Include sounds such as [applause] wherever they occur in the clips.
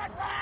Come on,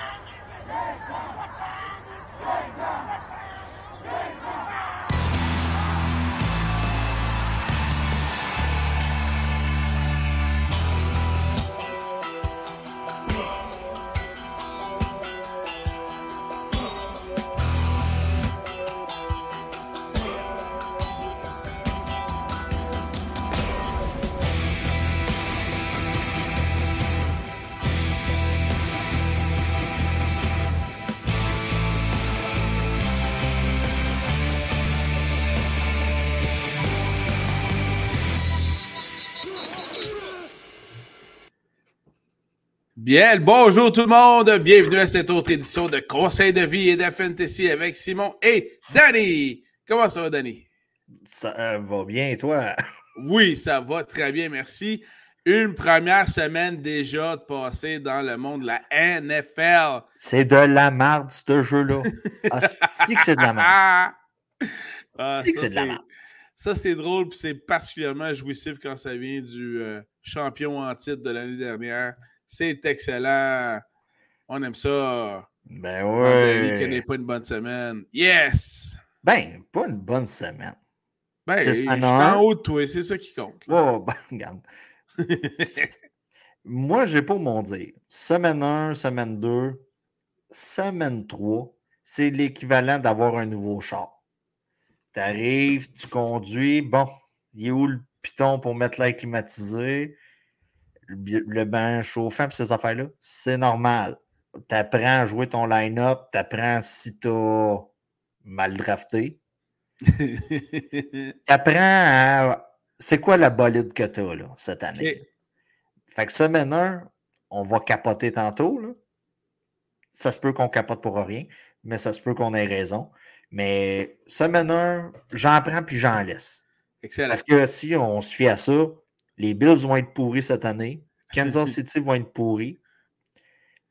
Bien, bonjour tout le monde. Bienvenue à cette autre édition de Conseil de vie et de fantasy avec Simon et Danny. Comment ça va, Danny? Ça euh, va bien, toi? Oui, ça va très bien, merci. Une première semaine déjà de passer dans le monde de la NFL. C'est de la merde, ce jeu-là. [laughs] Ah, si que c'est de la merde? Ah, Si que c'est de la merde? Ça, c'est drôle, puis c'est particulièrement jouissif quand ça vient du euh, champion en titre de l'année dernière. C'est excellent. On aime ça. Ben Danny qui ouais. n'est pas une bonne semaine. Yes! Ben, pas une bonne semaine. Ben, C'est en haut de toi, c'est ça qui compte. là. Oh, ben, regarde. [laughs] Moi, j'ai pour mon dire. Semaine 1, semaine 2, semaine 3, c'est l'équivalent d'avoir un nouveau char. Tu arrives, tu conduis, bon, il est où le piton pour mettre l'air climatisé, le, bain chauffant, puis ces affaires-là? C'est normal. Tu apprends à jouer ton line-up, tu apprends si tu as mal drafté. [laughs] Tu apprends à. C'est quoi la bolide que tu as là, cette année? Fait que semaine 1, on va capoter tantôt. Là. Ça se peut qu'on capote pour rien, mais ça se peut qu'on ait raison. Mais semaine 1, j'en prends puis j'en laisse. Excellent. Parce que si on se fie à ça, les Bills vont être pourris cette année. Kansas City vont être pourris.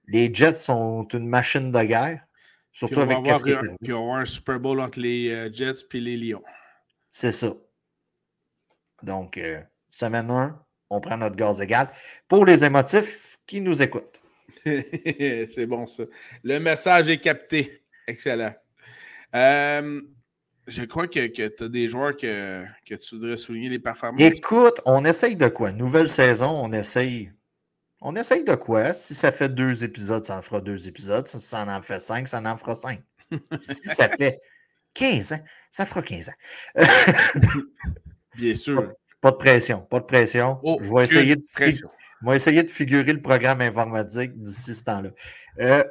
Les Jets sont une machine de guerre. Puis Surtout on, va avec avoir, un- puis on va avoir un Super Bowl entre les euh, Jets et les Lions. C'est ça. Donc, euh, semaine 1, on prend notre gaz égal. Pour les émotifs qui nous écoutent. [laughs] c'est bon, ça. Le message est capté. Excellent. Euh, je crois que, tu as des joueurs que, que tu voudrais souligner les performances. Écoute, on essaye de quoi? Nouvelle saison, on essaye. On essaye de quoi? Si ça fait deux épisodes, ça en fera deux épisodes. Si ça en fait cinq, ça en fera cinq. si ça [laughs] fait 15 ans, ça fera 15 ans. [laughs] Bien sûr. Pas de pression, pas de pression. Oh, je vais essayer de, fi- pression. je vais essayer de figurer le programme informatique d'ici ce temps-là. Euh,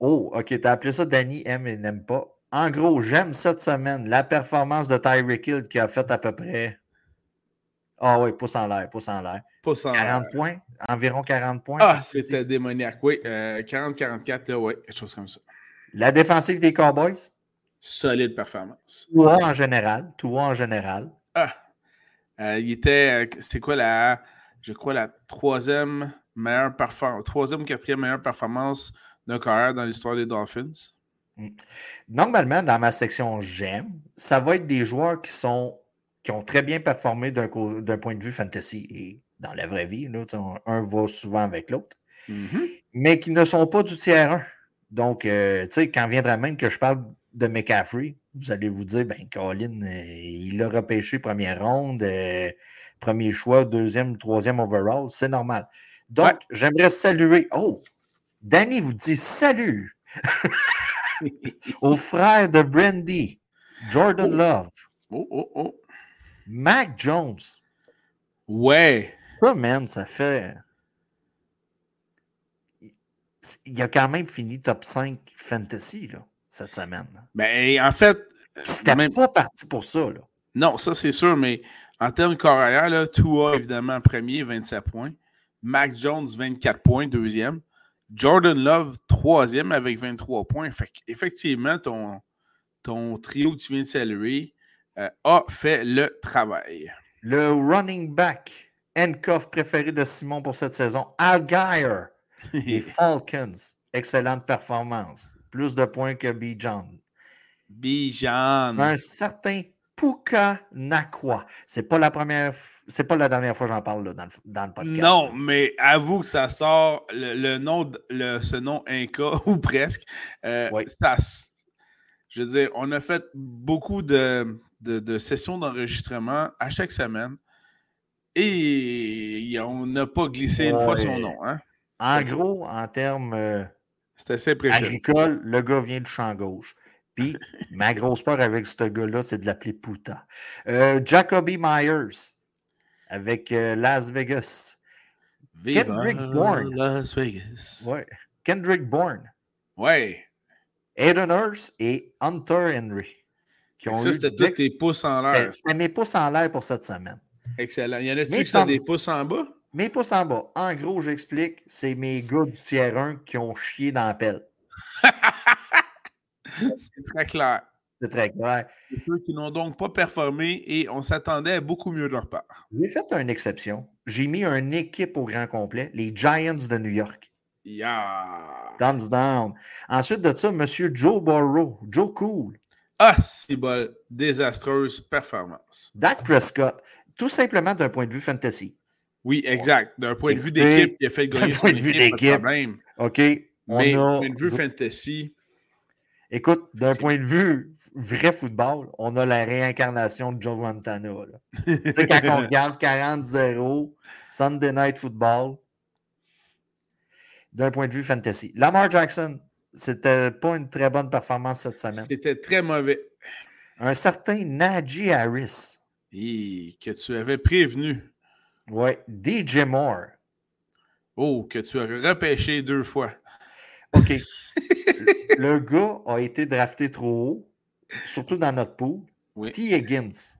oh, OK, tu as appelé ça Danny aime et n'aime pas. En gros, j'aime cette semaine la performance de Tyreek Hill qui a fait à peu près. Ah oui, pouce en l'air, pouce en l'air. Pas sans- 40 points, environ 40 points. Ah, c'était démoniaque. Oui, euh, 40-44, là, oui, quelque chose comme ça. La défensive des Cowboys, Solide performance. tout en général, tout en général. Ah, euh, il était, euh, c'est quoi la, je crois, la troisième meilleure performance, troisième ou quatrième meilleure performance d'un carrière dans l'histoire des Dolphins? Normalement, dans ma section j'aime, ça va être des joueurs qui sont qui ont très bien performé d'un point de vue fantasy et dans la vraie vie. Là, un, va souvent avec l'autre, Mhm. mais qui ne sont pas du tiers 1. Donc, euh, tu sais, quand viendra même que je parle de McCaffrey, vous allez vous dire, ben, Colin, euh, il l'a repêché première ronde, euh, premier choix, deuxième, troisième overall, c'est normal. Donc, Ouais. j'aimerais saluer. Oh, Danny vous dit salut [laughs] au frère de Brandy, Jordan Oh. Love, Oh, oh, oh. Mac Jones. Ouais. Ça, man, ça fait. Il a quand même fini top 5 fantasy là, cette semaine. Ben, en fait, C'était même- pas parti pour ça. Là. non, ça c'est sûr, mais en termes carrière, là, Tua, évidemment, premier, 27 points. Max Jones, 24 points, deuxième. Jordan Love, troisième, avec 23 points. Fait effectivement, ton, ton trio que tu viens de saluer euh, a fait le travail. Le running back handcuff préféré de Simon pour cette saison, Al Geyer [laughs] des Falcons. Excellente performance. Plus de points que B. John. Bijan. Un certain Puka Nakwa. C'est pas la première f- c'est pas la dernière fois que j'en parle là, dans, le, dans, le, podcast. Non, mais avoue que ça sort le, nom, le, ce nom Inca, [laughs] ou presque. Euh, ça, je veux dire, on a fait beaucoup de, de, sessions d'enregistrement à chaque semaine et on n'a pas glissé une fois son nom. Hein? En gros, en termes euh, agricoles, le gars vient du champ gauche. Puis, [laughs] ma grosse peur avec ce gars-là, c'est de l'appeler Puta. Euh, Jacoby Myers avec euh, Las Vegas. Kendrick Bourne. Las Vegas. Ouais. Kendrick Bourne. Ouais. Aiden Hurst et Hunter Henry. Qui ont ça, c'était tous tes pouces en l'air. C'était mes pouces en l'air pour cette semaine. Excellent. Il y en a-tu qui sont des pouces en bas? Mes pouces en bas. En gros, j'explique, c'est mes gars du tiers 1 qui ont chié dans la pelle. [laughs] c'est très clair. C'est très clair. Ceux qui n'ont donc pas performé et on s'attendait à beaucoup mieux de leur part. J'ai fait une exception. J'ai mis une équipe au grand complet, les Giants de New York. Yeah. Thumbs down. Ensuite de ça, M. Joe Burrow, Joe Cool. Ah, c'est bon. Désastreuse performance. Dak Prescott, tout simplement d'un point de vue fantasy. Oui, exact. D'un point de vue d'équipe qui a fait gagner D'un point de vue d'équipe. OK. On Mais d'un point de vue fantasy. Écoute, d'un point de vue vrai football, on a la réincarnation de Joe Montana. tu sais, quand on [laughs] regarde 40-0, Sunday Night Football, d'un point de vue fantasy. Lamar Jackson, c'était pas une très bonne performance cette semaine. C'était très mauvais. Un certain Najee Harris. Et que tu avais prévenu. Oui, DJ Moore. Oh, que tu as repêché deux fois. OK. [laughs] le gars a été drafté trop haut, surtout dans notre pool. Oui. T. Higgins.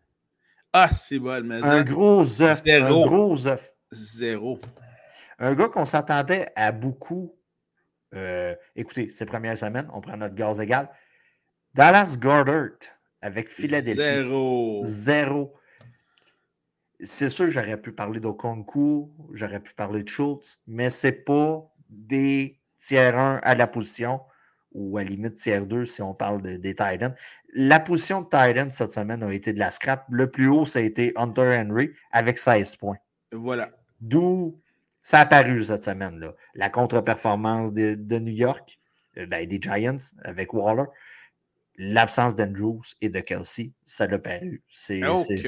Ah, c'est bon, mais Un gros œuf. Un gros œuf. Zéro. Un gars qu'on s'attendait à beaucoup. Euh, écoutez, ces premières semaines, on prend notre gaz égal. Dallas Goddard avec Philadelphie. Zéro. Zéro. C'est sûr j'aurais pu parler d'Okonku, j'aurais pu parler de Schultz, mais c'est pas des tiers 1 à la position ou à limite tiers 2 si on parle des Titans. La position de Titan cette semaine a été de la scrap. Le plus haut, ça a été Hunter Henry avec 16 points. Voilà. D'où ça a paru cette semaine-là. La contre-performance de, New York, euh, ben, des Giants avec Waller, l'absence d'Andrews et de Kelsey, ça l'a paru. C'est,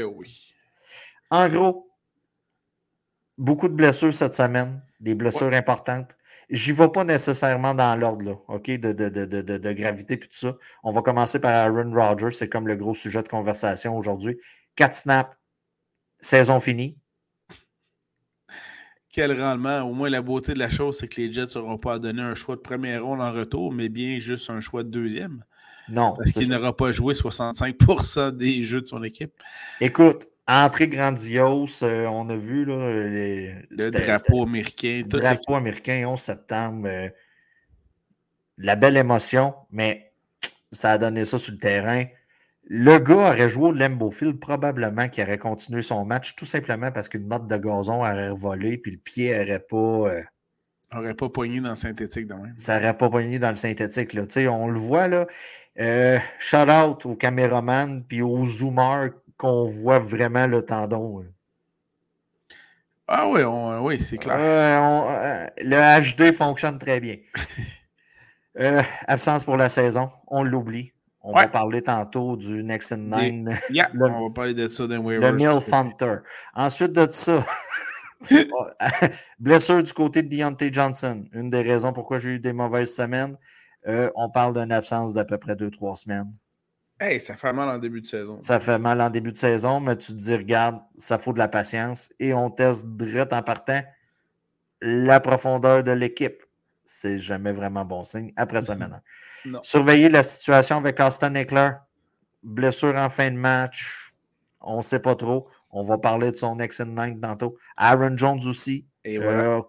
oui. En gros, beaucoup de blessures cette semaine, des blessures importantes. J'y vais pas nécessairement dans l'ordre, OK, de, de, gravité et tout ça. On va commencer par Aaron Rodgers, c'est comme le gros sujet de conversation aujourd'hui. 4 snaps, saison finie. Quel rendement. Au moins, la beauté de la chose, c'est que les Jets n'auront pas à donner un choix de première ronde en retour, mais bien juste un choix de deuxième. Non. Parce qu'il n'aura pas joué 65% des jeux de son équipe. Écoute, entrée grandiose, euh, on a vu là, le drapeau américain. Le drapeau américain, 11 septembre. Euh, la belle émotion, mais ça a donné ça sur le terrain. Le gars aurait joué au Lambeau Field, probablement qu'il aurait continué son match, tout simplement parce qu'une motte de gazon aurait volé, puis le pied n'aurait pas. Euh, aurait pas poigné dans le synthétique même. Ça n'aurait pas poigné dans le synthétique. Là. On le voit, là. Euh, shout out aux caméramans puis aux zoomers qu'on voit vraiment le tendon. Ah oui, oui, c'est clair. Euh, le HD fonctionne très bien. [laughs] absence pour la saison, on l'oublie. On va parler tantôt du Next and Nine. le, on va parler de ça dans Le Mill Funter. Ensuite de ça, [laughs] [laughs] blessure du côté de Deontay Johnson. Une des raisons pourquoi j'ai eu des mauvaises semaines. Euh, on parle d'une absence d'à peu près 2-3 semaines. Hey, ça fait mal en début de saison. Ça fait mal en début de saison, mais tu te dis, regarde, ça faut de la patience. Et on teste direct en partant la profondeur de l'équipe. C'est jamais vraiment bon signe après ça maintenant. [laughs] Surveiller la situation avec Austin Eckler. Blessure en fin de match. On ne sait pas trop. On va parler de son ex and tantôt. Aaron Jones aussi. Et voilà. Euh,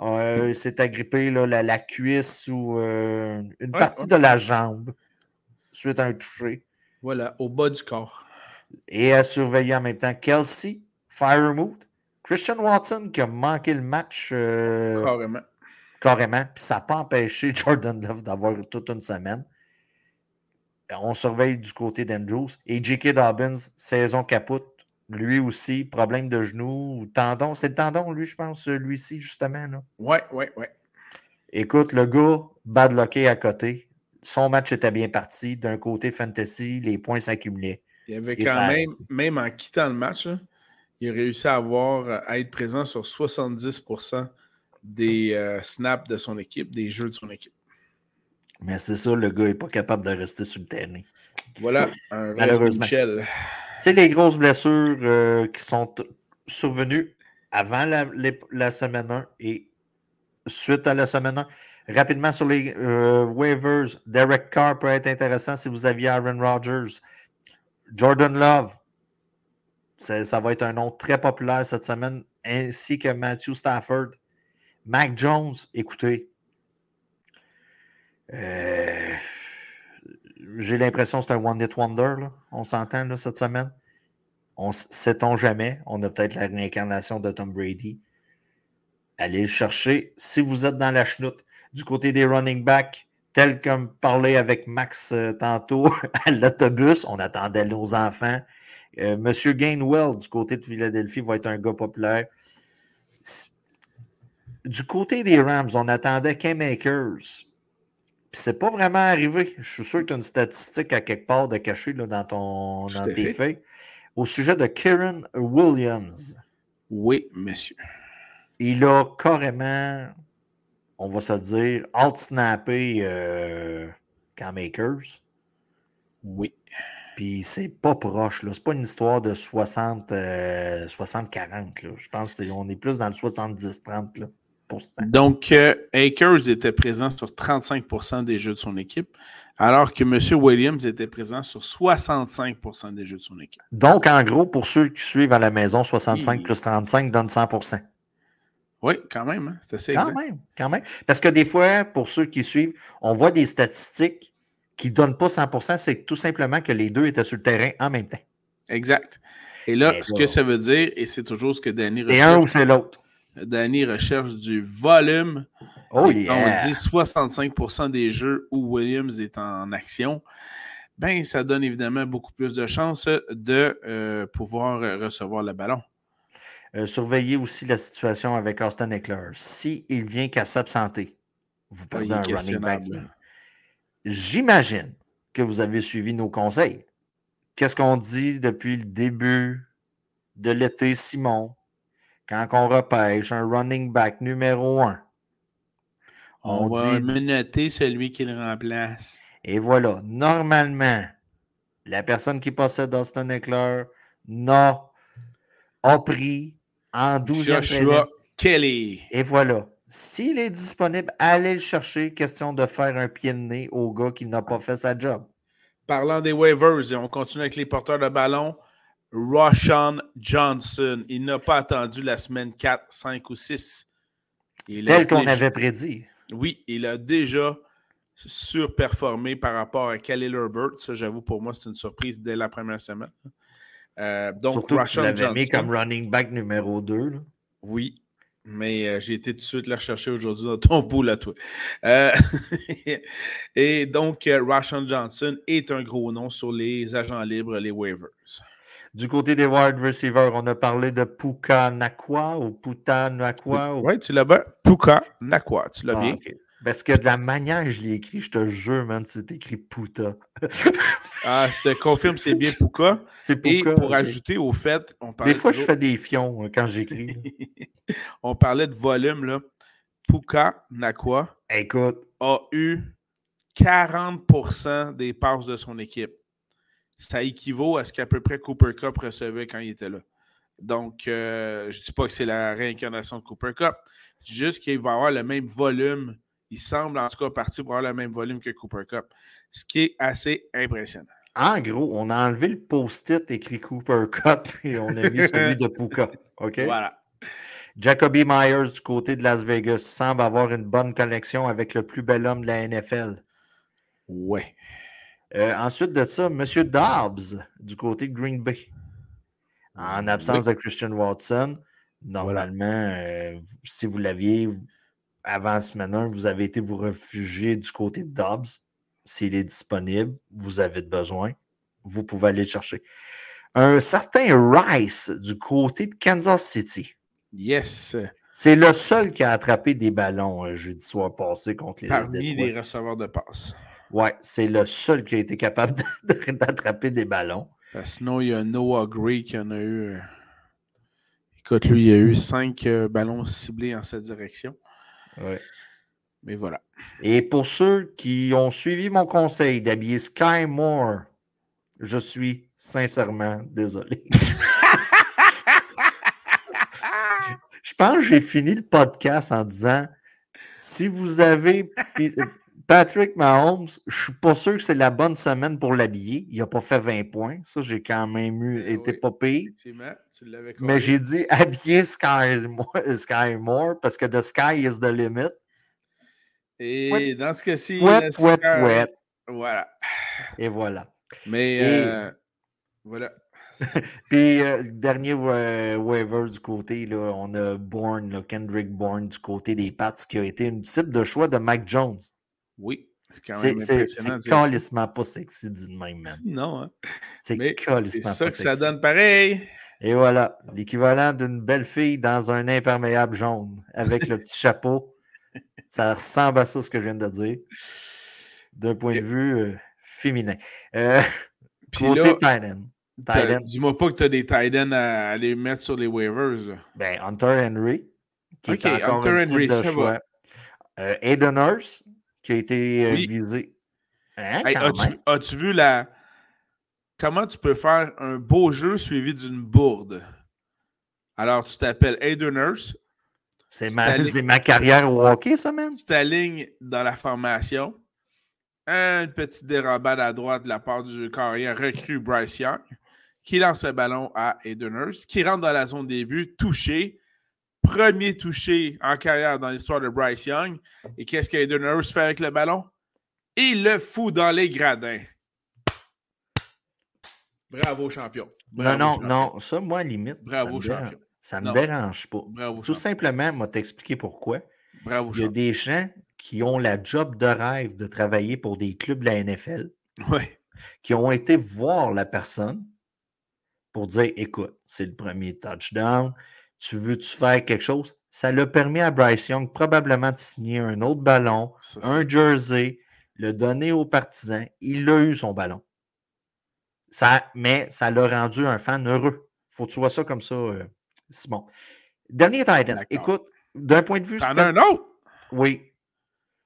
euh, s'est agrippé la, cuisse ou euh, une partie de la jambe suite à un toucher. Voilà, au bas du corps. Et à surveiller en même temps Kelsey, Firemouth, Christian Watson qui a manqué le match. Carrément. Carrément. Puis ça n'a pas empêché [laughs] Jordan Love d'avoir toute une semaine. On surveille du côté d'Andrews. Et J.K. Dobbins, saison capote. lui aussi, problème de genou, tendon. C'est le tendon, lui, je pense, lui-ci, justement. Là. Ouais, ouais, ouais. Écoute, le gars, bad locké à côté. Son match était bien parti. D'un côté fantasy, les points s'accumulaient. Il avait quand même, même en quittant le match, il a réussi à avoir à être présent sur 70% des euh, snaps de son équipe, des jeux de son équipe. Mais c'est ça, le gars n'est pas capable de rester sur le terrain. Voilà, un Malheureusement. Michel. C'est les grosses blessures euh, qui sont survenues avant la, semaine 1 et suite à la semaine 1. Rapidement sur les euh, waivers, Derek Carr peut être intéressant si vous aviez Aaron Rodgers. Jordan Love, ça va être un nom très populaire cette semaine, ainsi que Matthew Stafford. Mac Jones, écoutez, euh, j'ai l'impression que c'est un One Hit Wonder. On s'entend cette semaine. On sait-on jamais? On a peut-être la réincarnation de Tom Brady. Allez le chercher si vous êtes dans la chenoute. Du côté des running backs, tel comme parlé avec Max euh, tantôt [laughs] à l'autobus, on attendait nos enfants. Euh, Monsieur Gainwell, du côté de Philadelphie, va être un gars populaire. Du côté des Rams, on attendait Cam Akers. Puis c'est pas vraiment arrivé. Je suis sûr que tu as une statistique à quelque part de cacher là, dans, ton, dans tes feuilles. Au sujet de Kieran Williams. Oui, monsieur. Il a carrément, on va se dire, out-snappé euh, Cam Akers. Oui. Puis c'est pas proche. C'est pas une histoire de 60-40. Euh, je pense qu'on est plus dans le 70-30. Donc, euh, Akers était présent sur 35% des jeux de son équipe, alors que M. Williams était présent sur 65% des jeux de son équipe. Donc, en gros, pour ceux qui suivent à la maison, 65 plus 35 donne 100 Oui, quand même. Hein, c'est assez Quand même, quand même. Parce que des fois, pour ceux qui suivent, on voit des statistiques qui ne donnent pas 100% c'est tout simplement que les deux étaient sur le terrain en même temps. Exact. Et là, ce que ça veut dire, et c'est toujours ce que Danny C'est un ou c'est l'autre. Danny recherche du volume. Oh, On dit 65% des jeux où Williams est en action. Ben, ça donne évidemment beaucoup plus de chances de euh, pouvoir recevoir le ballon. Euh, surveillez aussi la situation avec Austin Eckler. S'il il vient qu'à s'absenter, vous perdez un running back. J'imagine que vous avez suivi nos conseils. Qu'est-ce qu'on dit depuis le début de l'été, Simon? quand on repêche un running back numéro un, on, on va noter celui qui le remplace. Et voilà, normalement, la personne qui possède Austin Eckler n'a a pris en 12e Joshua Kelly. Et voilà. S'il est disponible, allez le chercher. Question de faire un pied de nez au gars qui n'a pas fait sa job. Parlant des waivers, et on continue avec les porteurs de ballon. Roshan Johnson. Il n'a pas attendu la semaine 4, 5 ou 6. Tel qu'on avait prédit. Oui, il a déjà surperformé par rapport à Khalil Herbert. Ça, j'avoue, pour moi, c'est une surprise dès la première semaine. Euh, donc, Surtout tu mis comme running back numéro 2. Oui, mais euh, j'ai été tout de suite la rechercher aujourd'hui dans ton bout à toi. Euh, [laughs] et donc, Roshan Johnson est un gros nom sur les agents libres, les waivers. Du côté des wide receivers, on a parlé de Puka Nakwa ou Puta Nakwa. Oui, tu l'as bien. Puka Nakwa, tu l'as ah, bien. Parce que de la manière que je l'ai écrit, je te jure, man, c'est écrit Puta. ah, je te confirme, c'est bien Puka. [laughs] C'est Puka. Et pour ajouter au fait, on parlait. Des fois, je fais des fions euh, quand j'écris. [laughs] on parlait de volume, là. Puka Nakwa Écoute. a eu 40% des passes de son équipe ça équivaut à ce qu'à peu près Cooper Cup recevait quand il était là. Donc, euh, je ne dis pas que c'est la réincarnation de Cooper Cup. Je dis juste qu'il va avoir le même volume. Il semble en tout cas parti pour avoir le même volume que Cooper Cup. Ce qui est assez impressionnant. En gros, on a enlevé le post-it écrit Cooper Cup [laughs] et on a mis celui de Puka. OK? Voilà. Jacoby Myers du côté de Las Vegas semble avoir une bonne connexion avec le plus bel homme de la NFL. Ouais. Euh, ensuite de ça, M. Dobbs du côté de Green Bay. En absence de Christian Watson, normalement, euh, si vous l'aviez avant semaine 1, vous avez été vous réfugier du côté de Dobbs. S'il est disponible, vous avez besoin, vous pouvez aller le chercher. un certain Rice du côté de Kansas City. Yes. C'est le seul qui a attrapé des ballons euh, jeudi soir passé contre les Parmi les receveurs de passe. Ouais, c'est le seul qui a été capable d'attraper des ballons. Que sinon, il y a Noah Gray qui en a eu. euh, Écoute, lui, il a eu cinq euh, ballons ciblés en cette direction. Ouais. Mais voilà. Et pour ceux qui ont suivi mon conseil d'habiller Sky Moore, je suis sincèrement désolé. [laughs] je pense que j'ai fini le podcast en disant si vous avez Patrick Mahomes, je suis pas sûr que c'est la bonne semaine pour l'habiller. Il n'a pas fait 20 points. Ça, j'ai quand même eu, Eh été oui. pas pire. Tu Mais j'ai dit habiller Sky Moore parce que the sky is the limit. Et dans ce cas-ci, score- pouet. Voilà. Et voilà. Mais Et- euh, voilà. [laughs] Puis, euh, dernier wa- waiver du côté, là, on a Bourne, là, Kendrick Bourne du côté des Pats, qui a été une cible de choix de Mike Jones. Oui. C'est quand C'est même c'est- impressionnant. c'est ça. calissement pas sexy dit de même. [laughs] Non, hein. C'est Mais c'est calissement ça pas que ça sexy. donne pareil. Et voilà, l'équivalent d'une belle fille dans un imperméable jaune avec le petit chapeau. [laughs] Ça ressemble à ça, ce que je viens de dire, d'un point de vue euh, féminin. Euh, [laughs] côté Titan. Titan, dis-moi pas que tu as des ends à, à les mettre sur les waivers. là. ben, Hunter Henry, qui Ok, est encore Hunter cible Henry, de ça choix. Euh, Aiden Hurst, qui a été euh, Oui. visé. Hein, Hey, as-tu, vu la. Comment tu peux faire un beau jeu suivi d'une bourde? Alors, tu t'appelles Aiden Hurst, C'est ma, carrière au hockey, ça, man. tu t'alignes dans la formation. Une petite dérobade à droite de la part du carrière recrue Bryce Young, qui lance le ballon à Aiden Hurst, qui rentre dans la zone début, touché. Premier touché en carrière dans l'histoire de Bryce Young. Et qu'est-ce qu'Aiden Hurst fait avec le ballon? Il le fout dans les gradins. Bravo, champion. Bravo, non, non, champion. non. Ça, moi, limite, Bravo, ça me, dérange, champion. ça me Non. dérange pas. Bravo, Tout champion. simplement, moi, t'expliquer pourquoi. Bravo, Il y a des gens qui ont la job de rêve de travailler pour des clubs de la NFL, Ouais. qui ont été voir la personne pour dire écoute, c'est le premier touchdown, tu veux-tu faire quelque chose? Ça l'a permis à Bryce Young probablement de signer un autre ballon, Ça, un jersey, le donner aux partisans. Il a eu son ballon. Ça, mais ça l'a rendu un fan heureux. Faut que tu vois ça comme ça, euh, Simon. Dernier. D'accord. Écoute, d'un point de vue T'en stat- as un autre? oui.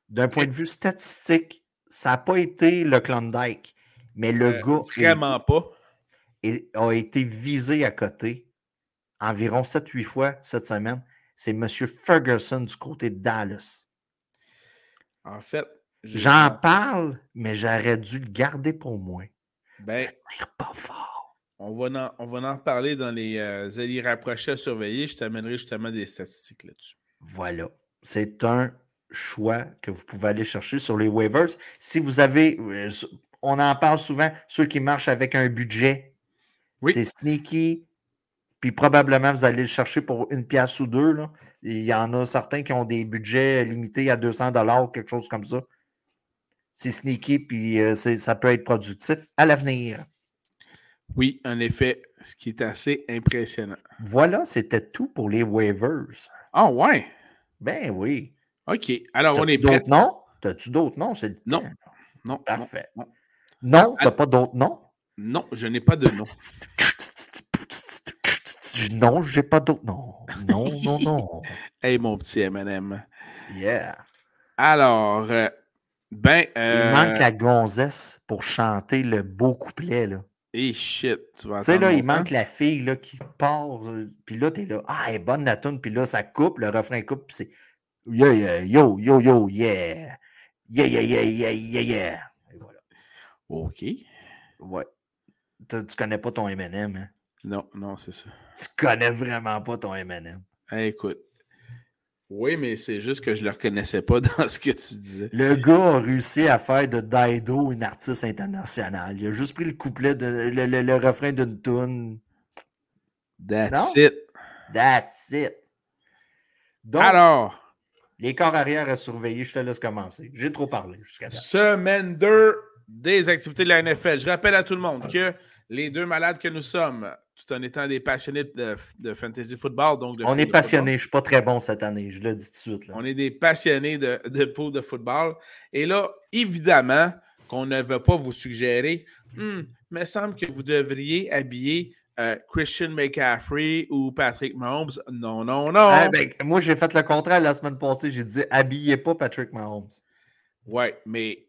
D'un point de vue statistique, ça n'a pas été le Klondike, mais le Euh, gars est- Vraiment pas. a été visé à côté environ 7-8 fois cette semaine. C'est M. Ferguson du côté de Dallas. En fait, J'en parle, mais j'aurais dû le garder pour moi. ben, pas fort. on va, en, on va en reparler dans les euh, alliés rapprochés à surveiller. Je t'amènerai justement des statistiques là-dessus. Voilà. C'est un choix que vous pouvez aller chercher sur les waivers. Si vous avez, euh, on en parle souvent, ceux qui marchent avec un budget, Oui. c'est sneaky. Puis probablement, vous allez le chercher pour une pièce ou deux. là. Il y en a certains qui ont des budgets limités à 200 dollars, quelque chose comme ça. C'est sneaky, puis euh, c'est- ça peut être productif à l'avenir. Oui, en effet, ce qui est assez impressionnant. Voilà, c'était tout pour les waivers. Ah ouais? Ben oui. OK. Alors, on est prêt? d'autres noms? T'as-tu d'autres noms? C'est Non. temps. Non, non, Parfait. non. Non, t'as pas d'autres noms? Non, je n'ai pas de nom. [laughs] Non, j'ai pas d'autres noms. Non, non, non. [laughs] Hey, mon petit M&M. Yeah. Alors, euh, ben... Il Euh, manque la gonzesse pour chanter le beau couplet, là. eh, shit, tu vas Tu sais, là, il manque la fille, là, qui part, euh, puis là, t'es là, ah, elle est bonne la tune, puis là, ça coupe, le refrain coupe, puis c'est yo, yo, yo, yo, yo, yeah. Yeah, yeah, yeah, yeah, yeah, yeah. Et voilà. OK. Ouais. Tu, tu connais pas ton M&M, hein? Non, non, c'est ça. Tu connais vraiment pas ton M&M. Hey, écoute. Oui, mais c'est juste que je le reconnaissais pas [laughs] dans ce que tu disais. Le gars a réussi à faire de Daido une artiste internationale. Il a juste pris le couplet, de, le, le- le refrain d'une tune. That's Non? it. That's it. Donc, Alors, les corps arrière à surveiller, je te laisse commencer. J'ai trop parlé jusqu'à semaine 2 des activités de la NFL. Je rappelle à tout le monde que les deux malades que nous sommes, tout en étant des passionnés de, fantasy football. Donc on est passionnés. Je ne suis pas très bon cette année, je le dis tout de suite. On est des passionnés de, de pool de football. Et là, évidemment, qu'on ne veut pas vous suggérer, hmm, il me semble que vous devriez habiller euh, Christian McCaffrey ou Patrick Mahomes. Non, non, non. Ah, ben, moi, j'ai fait le contraire la semaine passée. J'ai dit habillez pas Patrick Mahomes. Oui, mais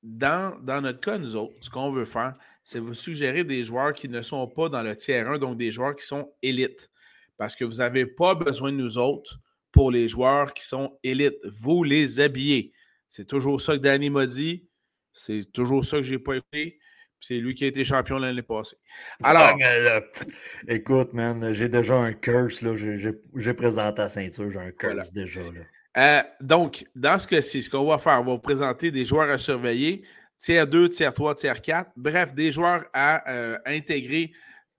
dans, dans notre cas, nous autres, ce qu'on veut faire, c'est vous suggérer des joueurs qui ne sont pas dans le tiers 1, donc des joueurs qui sont élites. Parce que vous n'avez pas besoin de nous autres pour les joueurs qui sont élites. Vous les habillez. C'est toujours ça que Danny m'a dit. C'est toujours ça que j'ai pas écouté. C'est lui qui a été champion l'année passée. Alors. écoute, man, j'ai déjà un curse. Là. J'ai, présenté la ceinture, j'ai un curse déjà. Là. Euh, donc, dans ce cas-ci, ce qu'on va faire, on va vous présenter des joueurs à surveiller tiers 2, tiers 3, tiers 4. Bref, des joueurs à euh, intégrer,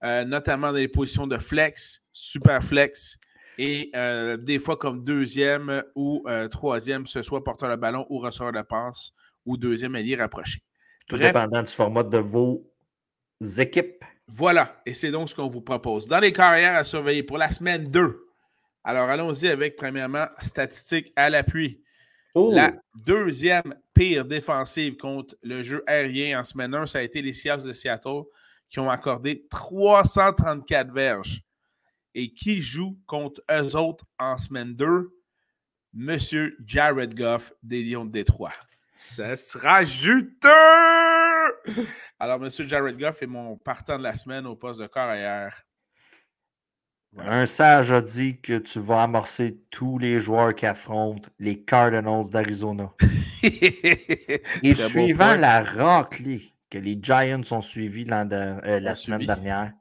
euh, notamment dans les positions de flex, super flex, et euh, des fois comme deuxième ou troisième, ce soit porteur de ballon ou receveur de passe ou deuxième allié rapproché. Tout dépendant du format de vos équipes. Voilà, et c'est donc ce qu'on vous propose. Dans les carrières à surveiller pour la semaine 2. Alors, allons-y avec, premièrement, statistiques à l'appui. La oh! deuxième pire défensive contre le jeu aérien en semaine 1, ça a été les Seahawks de Seattle qui ont accordé 334 verges. Et qui joue contre eux autres en semaine 2? Monsieur Jared Goff des Lions de Détroit. Ça sera juteux! Alors, Monsieur Jared Goff est mon partant de la semaine au poste de carrière. Un sage a dit que tu vas amorcer tous les joueurs qui affrontent les Cardinals d'Arizona. [laughs] Et suivant la raclée que les Giants ont suivi euh, la semaine dernière.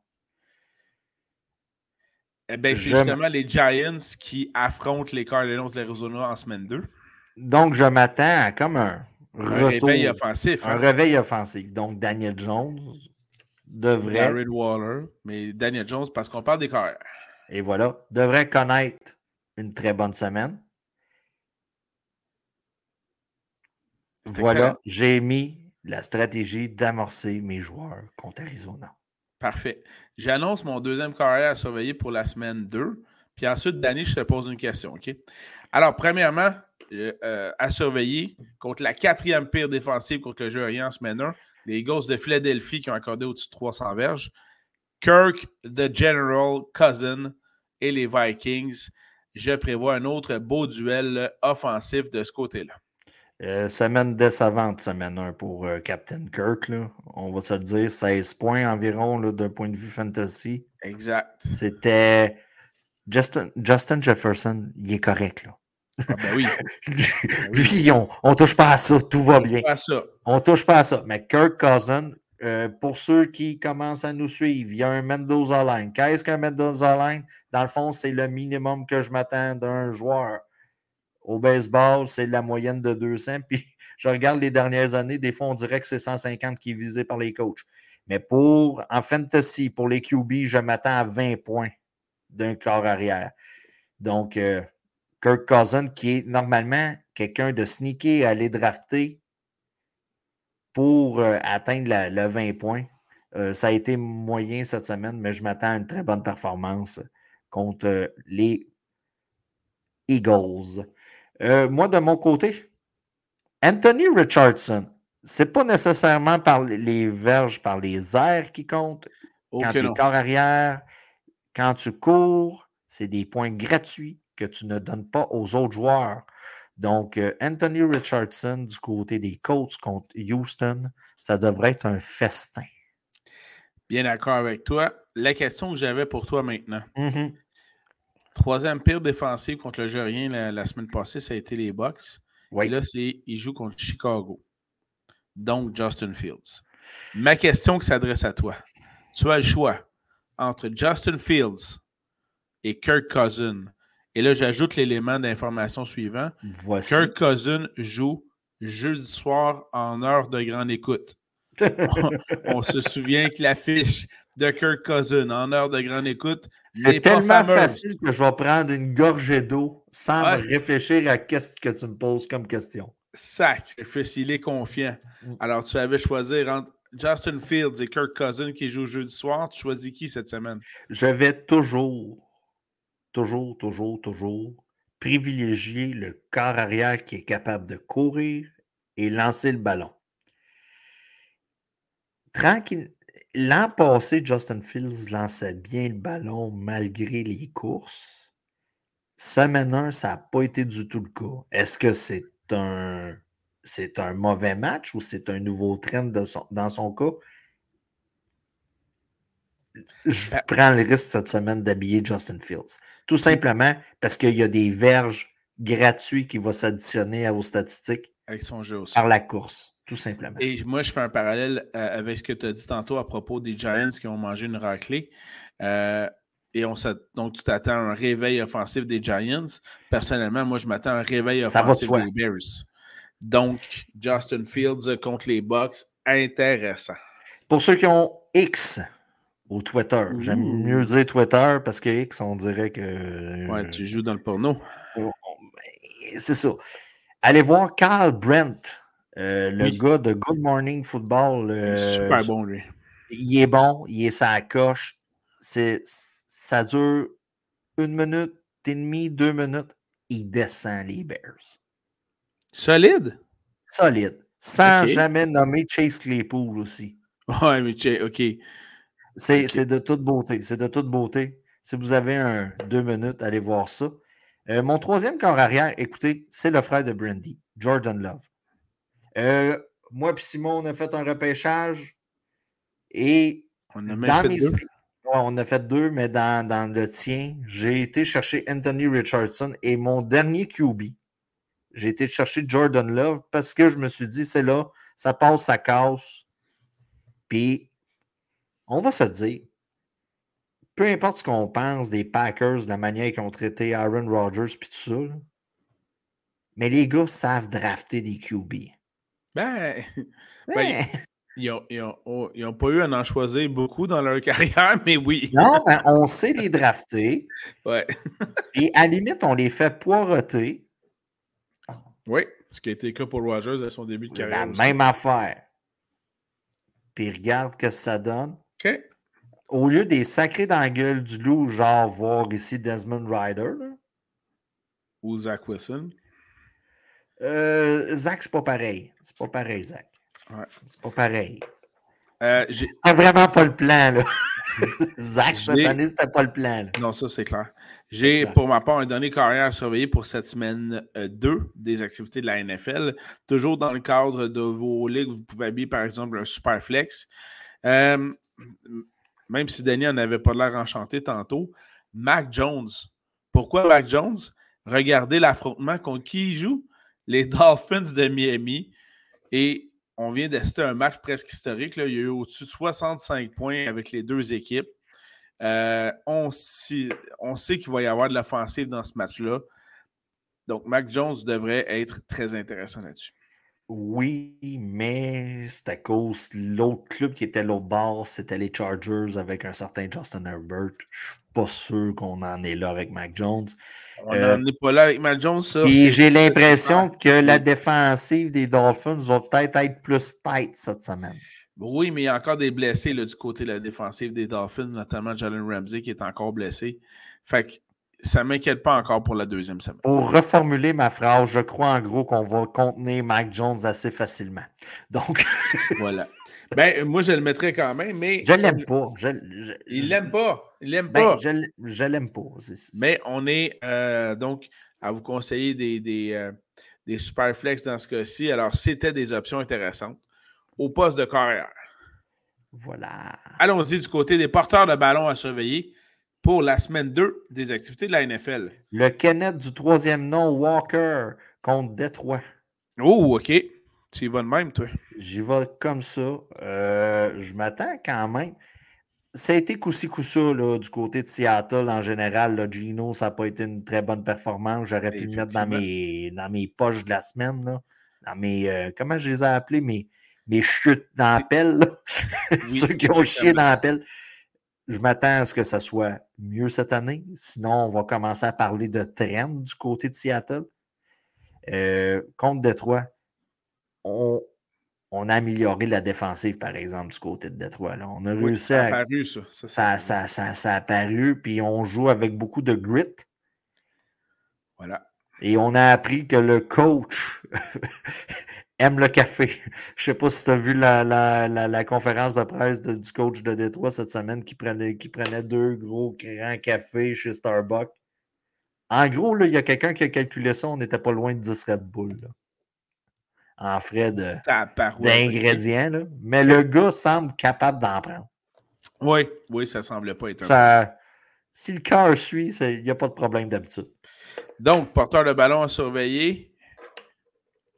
Eh bien, c'est justement les Giants qui affrontent les Cardinals d'Arizona en semaine 2. Donc, je m'attends à comme un, un réveil offensif. Un hein. réveil offensif. Donc, Daniel Jones devrait. Jared Waller, mais Daniel Jones parce qu'on parle des carrières et voilà, devrait connaître une très bonne semaine. Voilà, j'ai mis la stratégie d'amorcer mes joueurs contre Arizona. Parfait. J'annonce mon deuxième carrière à surveiller pour la semaine 2. Puis ensuite, Danny, je te pose une question. OK? Alors, premièrement, euh, euh, à surveiller contre la quatrième pire défensive contre le jeu aérien en semaine 1, les Eagles de Philadelphie qui ont accordé au-dessus de 300 verges. Kirk, The General, Cousin et les Vikings. Je prévois un autre beau duel offensif de ce côté-là. Euh, semaine décevante, semaine 1 pour euh, Captain Kirk. On va se le dire, 16 points environ d'un point de vue fantasy. Exact. C'était Justin, Justin Jefferson, il est correct. Là. Ah ben oui. [laughs] Lui, on, ne touche pas à ça, tout va bien. On touche pas à ça. Mais Kirk Cousin, euh, pour ceux qui commencent à nous suivre, il y a un Mendoza Line. Qu'est-ce qu'un Mendoza Line? Dans le fond, c'est le minimum que je m'attends d'un joueur. Au baseball, c'est la moyenne de 200. Puis [laughs] je regarde les dernières années, des fois, on dirait que c'est 150 qui est visé par les coachs. Mais pour, en fantasy, pour les QB, je m'attends à 20 points d'un corps arrière. Donc, euh, Kirk Cousin, qui est normalement quelqu'un de sneaky à aller drafter, pour euh, atteindre le 20 points. Euh, ça a été moyen cette semaine, mais je m'attends à une très bonne performance contre euh, les Eagles. moi, de mon côté, Anthony Richardson, c'est pas nécessairement par les verges, par les airs qui comptent. quand tu es corps arrière, quand tu cours, c'est des points gratuits que tu ne donnes pas aux autres joueurs. Donc, euh, Anthony Richardson du côté des Colts contre Houston, ça devrait être un festin. Bien d'accord avec toi. La question que j'avais pour toi maintenant. Mm-hmm. Troisième pire défensive contre le jeu la, la, semaine passée, ça a été les Bucks. Et là, c'est il joue contre Chicago. Donc, Justin Fields. Ma question qui s'adresse à toi. Tu as le choix entre Justin Fields et Kirk Cousins et là, j'ajoute l'élément d'information suivant. Kirk Cousin joue jeudi soir en heure de grande écoute. [laughs] on, se souvient que l'affiche de Kirk Cousin en heure de grande écoute. C'est tellement facile que je vais prendre une gorgée d'eau sans réfléchir à ce que tu me poses comme question. Sacrifice, il est confiant. Mm. Alors, tu avais choisi entre Justin Fields et Kirk Cousins qui jouent jeudi soir. Tu choisis qui cette semaine? Je vais toujours, toujours, toujours, toujours privilégier le corps arrière qui est capable de courir et lancer le ballon. Tranquille. L'an passé, Justin Fields lançait bien le ballon malgré les courses. Semaine 1, ça n'a pas été du tout le cas. Est-ce que c'est un, mauvais match ou c'est un nouveau trend dans son cas? Je Ben prends le risque cette semaine d'habiller Justin Fields. Tout simplement parce qu'il y a des verges gratuits qui vont s'additionner à vos statistiques Avec son jeu aussi. par la course. Tout simplement. Et moi, je fais un parallèle euh, avec ce que tu as dit tantôt à propos des Giants qui ont mangé une raclée. Euh, et on donc, tu t'attends à un réveil offensif des Giants. Personnellement, moi, je m'attends à un réveil offensif des Bears. Donc, Justin Fields contre les Bucks, intéressant. Pour ceux qui ont X au Twitter, j'aime mieux dire Twitter parce que X, on dirait que. Ouais, tu joues dans le porno. on- ben, C'est ça. Allez voir Carl Brent, euh, le Oui. gars de Good Morning Football. Il est euh, super bon, lui. Il est bon, il est sa coche. C'est, ça dure une minute et demie, deux minutes. Il descend les Bears. Solide? Solide. Sans jamais nommer Chase Claypool aussi. Ouais, mais tu- OK. C'est, de toute beauté. C'est de toute beauté. Si vous avez un deux minutes, allez voir ça. Euh, mon troisième corps arrière, écoutez, c'est le frère de Brandy, Jordan Love. Euh, moi et Simon, on a fait un repêchage et On a même dans fait mes deux. Ouais, on a fait deux, mais dans, dans le tien, j'ai été chercher Anthony Richardson et mon dernier QB, j'ai été chercher Jordan Love parce que je me suis dit, c'est là, ça passe, ça casse. Puis, on va se dire, peu importe ce qu'on pense des Packers, de la manière qu'ils ont traité Aaron Rodgers puis tout ça, là, mais les gars savent drafter des QB. Ben, Ben, Ouais. ils n'ont ils ont- oh, ils ont pas eu à en choisir beaucoup dans leur [laughs] carrière, mais oui. Non, mais on sait les drafter. Ouais. Et à la limite, on les fait poireauter. Oui, ce qui a été le cas pour Rogers à son début de carrière. La aussi. même affaire. Puis regarde ce que ça donne. OK. Au lieu des sacrés dans la gueule du loup, genre voir ici Desmond Ryder, là, Ou Zach Wilson. euh, Zach, c'est pas pareil. C'est pas pareil, Zach. Ouais. C'est pas pareil. Euh, C'est vraiment pas le plan, là. [laughs] Zach, cette année, c'était pas le plan. là. Non, ça, c'est clair. J'ai, pour ma part, un dernier carrière à surveiller pour cette semaine euh, 2 des activités de la NFL. Toujours dans le cadre de vos ligues, vous pouvez habiller, par exemple, un super flex. Euh, même si Denis n'en avait pas l'air enchanté tantôt, Mac Jones. Pourquoi Mac Jones? Regardez l'affrontement contre qui il joue? Les Dolphins de Miami. Et on vient d'assister un match presque historique. Il y a eu au-dessus de 65 points avec les deux équipes. Euh, on sait qu'il va y avoir de l'offensive dans ce match-là. Donc, Mac Jones devrait être très intéressant là-dessus. Oui, mais c'est à cause l'autre club qui était l'autre bord, c'était les Chargers avec un certain Justin Herbert. Je suis pas sûr qu'on en est là avec Mac Jones. On Euh, n'en est pas là avec Mac Jones, ça. Et j'ai l'impression que la défensive des Dolphins va peut-être être plus tight cette semaine. Oui, mais il y a encore des blessés là, du côté de la défensive des Dolphins, notamment Jalen Ramsey qui est encore blessé. Fait que ça ne m'inquiète pas encore pour la deuxième semaine. Pour reformuler ma phrase, je crois en gros qu'on va contenir Mac Jones assez facilement. Donc, [laughs] Voilà. Ben, moi, je le mettrais quand même, mais. je l'aime pas. Je, je- Il l'aime pas. Il l'aime ben, pas. je, je l'aime pas. C'est- c'est- Mais on est euh, donc à vous conseiller des, des, euh, des super flex dans ce cas-ci. Alors, c'était des options intéressantes au poste de carrière. Voilà. Allons-y du côté des porteurs de ballon à surveiller pour la semaine 2 des activités de la NFL. Le Kenneth du troisième nom, Walker, contre Détroit. Oh, OK. Tu y vas de même, toi. J'y vais comme ça. Euh, je m'attends quand même. Ça a été coup-ci, coup-ça là, du côté de Seattle en général. Là, Gino, ça n'a pas été une très bonne performance. J'aurais pu le mettre dans mes, dans mes poches de la semaine. Là. Dans mes. euh, comment je les ai appelés? Mes, mes chutes dans la pelle. [laughs] Ceux qui ont chié dans la pelle. Je m'attends à ce que ça soit mieux cette année. Sinon, on va commencer à parler de trend du côté de Seattle. Euh, contre Détroit, on, on a amélioré la défensive, par exemple, du côté de Détroit. Là. On a Oui, réussi ça a à. apparu, ça. Ça, Ça, ça, ça, ça a apparu, puis on joue avec beaucoup de grit. Voilà. Et on a appris que le coach [laughs] aime le café. [laughs] Je ne sais pas si tu as vu la, la, la, la conférence de presse de- du coach de Détroit cette semaine qui prenait, qui prenait deux gros grands cafés chez Starbucks. En gros, il y a quelqu'un qui a calculé ça, on n'était pas loin de 10 Red Bull. là, en frais d'ingrédients. Mais le gars semble capable d'en prendre. Oui, oui, ça semblait pas être un Ça, si le cœur suit, il n'y a pas de problème d'habitude. Donc, porteur de ballon à surveiller.